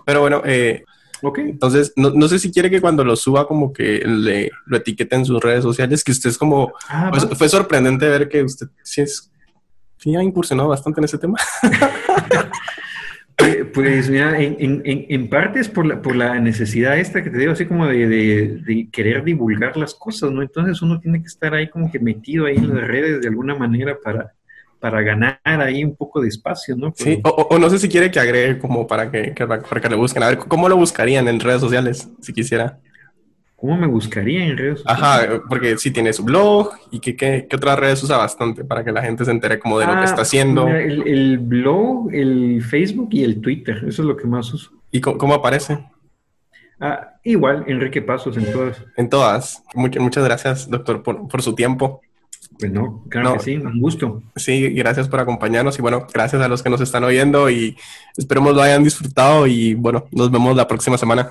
pero bueno, eh, Ok. Entonces, no, sé si quiere que cuando lo suba como que le, lo etiquete en sus redes sociales, que usted es como... Ah, pues, fue sorprendente ver que usted sí, es, sí ha incursionado bastante en ese tema. Pues, <laughs> pues mira, en, en, en, parte es por la, por la necesidad esta que te digo, así como de, de, querer divulgar las cosas, ¿no? Entonces uno tiene que estar ahí como que metido ahí en las redes de alguna manera para, para ganar ahí un poco de espacio, ¿no? Sí, o, no sé si quiere que agregue como para que, para que le busquen. A ver, ¿cómo lo buscarían en redes sociales, si quisiera? ¿Cómo me buscaría en redes sociales? Ajá, porque sí tiene su blog y que, qué otras redes usa bastante para que la gente se entere como de lo que está ah, haciendo. el, blog, el Facebook y el Twitter, eso es lo que más uso. ¿Y cómo, aparece? Ah, igual, Enrique Pasos en todas. En todas. muchas gracias, doctor, por, por su tiempo. Pues no, claro que sí, un gusto. Sí, gracias por acompañarnos y bueno, gracias a los que nos están oyendo y esperemos lo hayan disfrutado y bueno, nos vemos la próxima semana.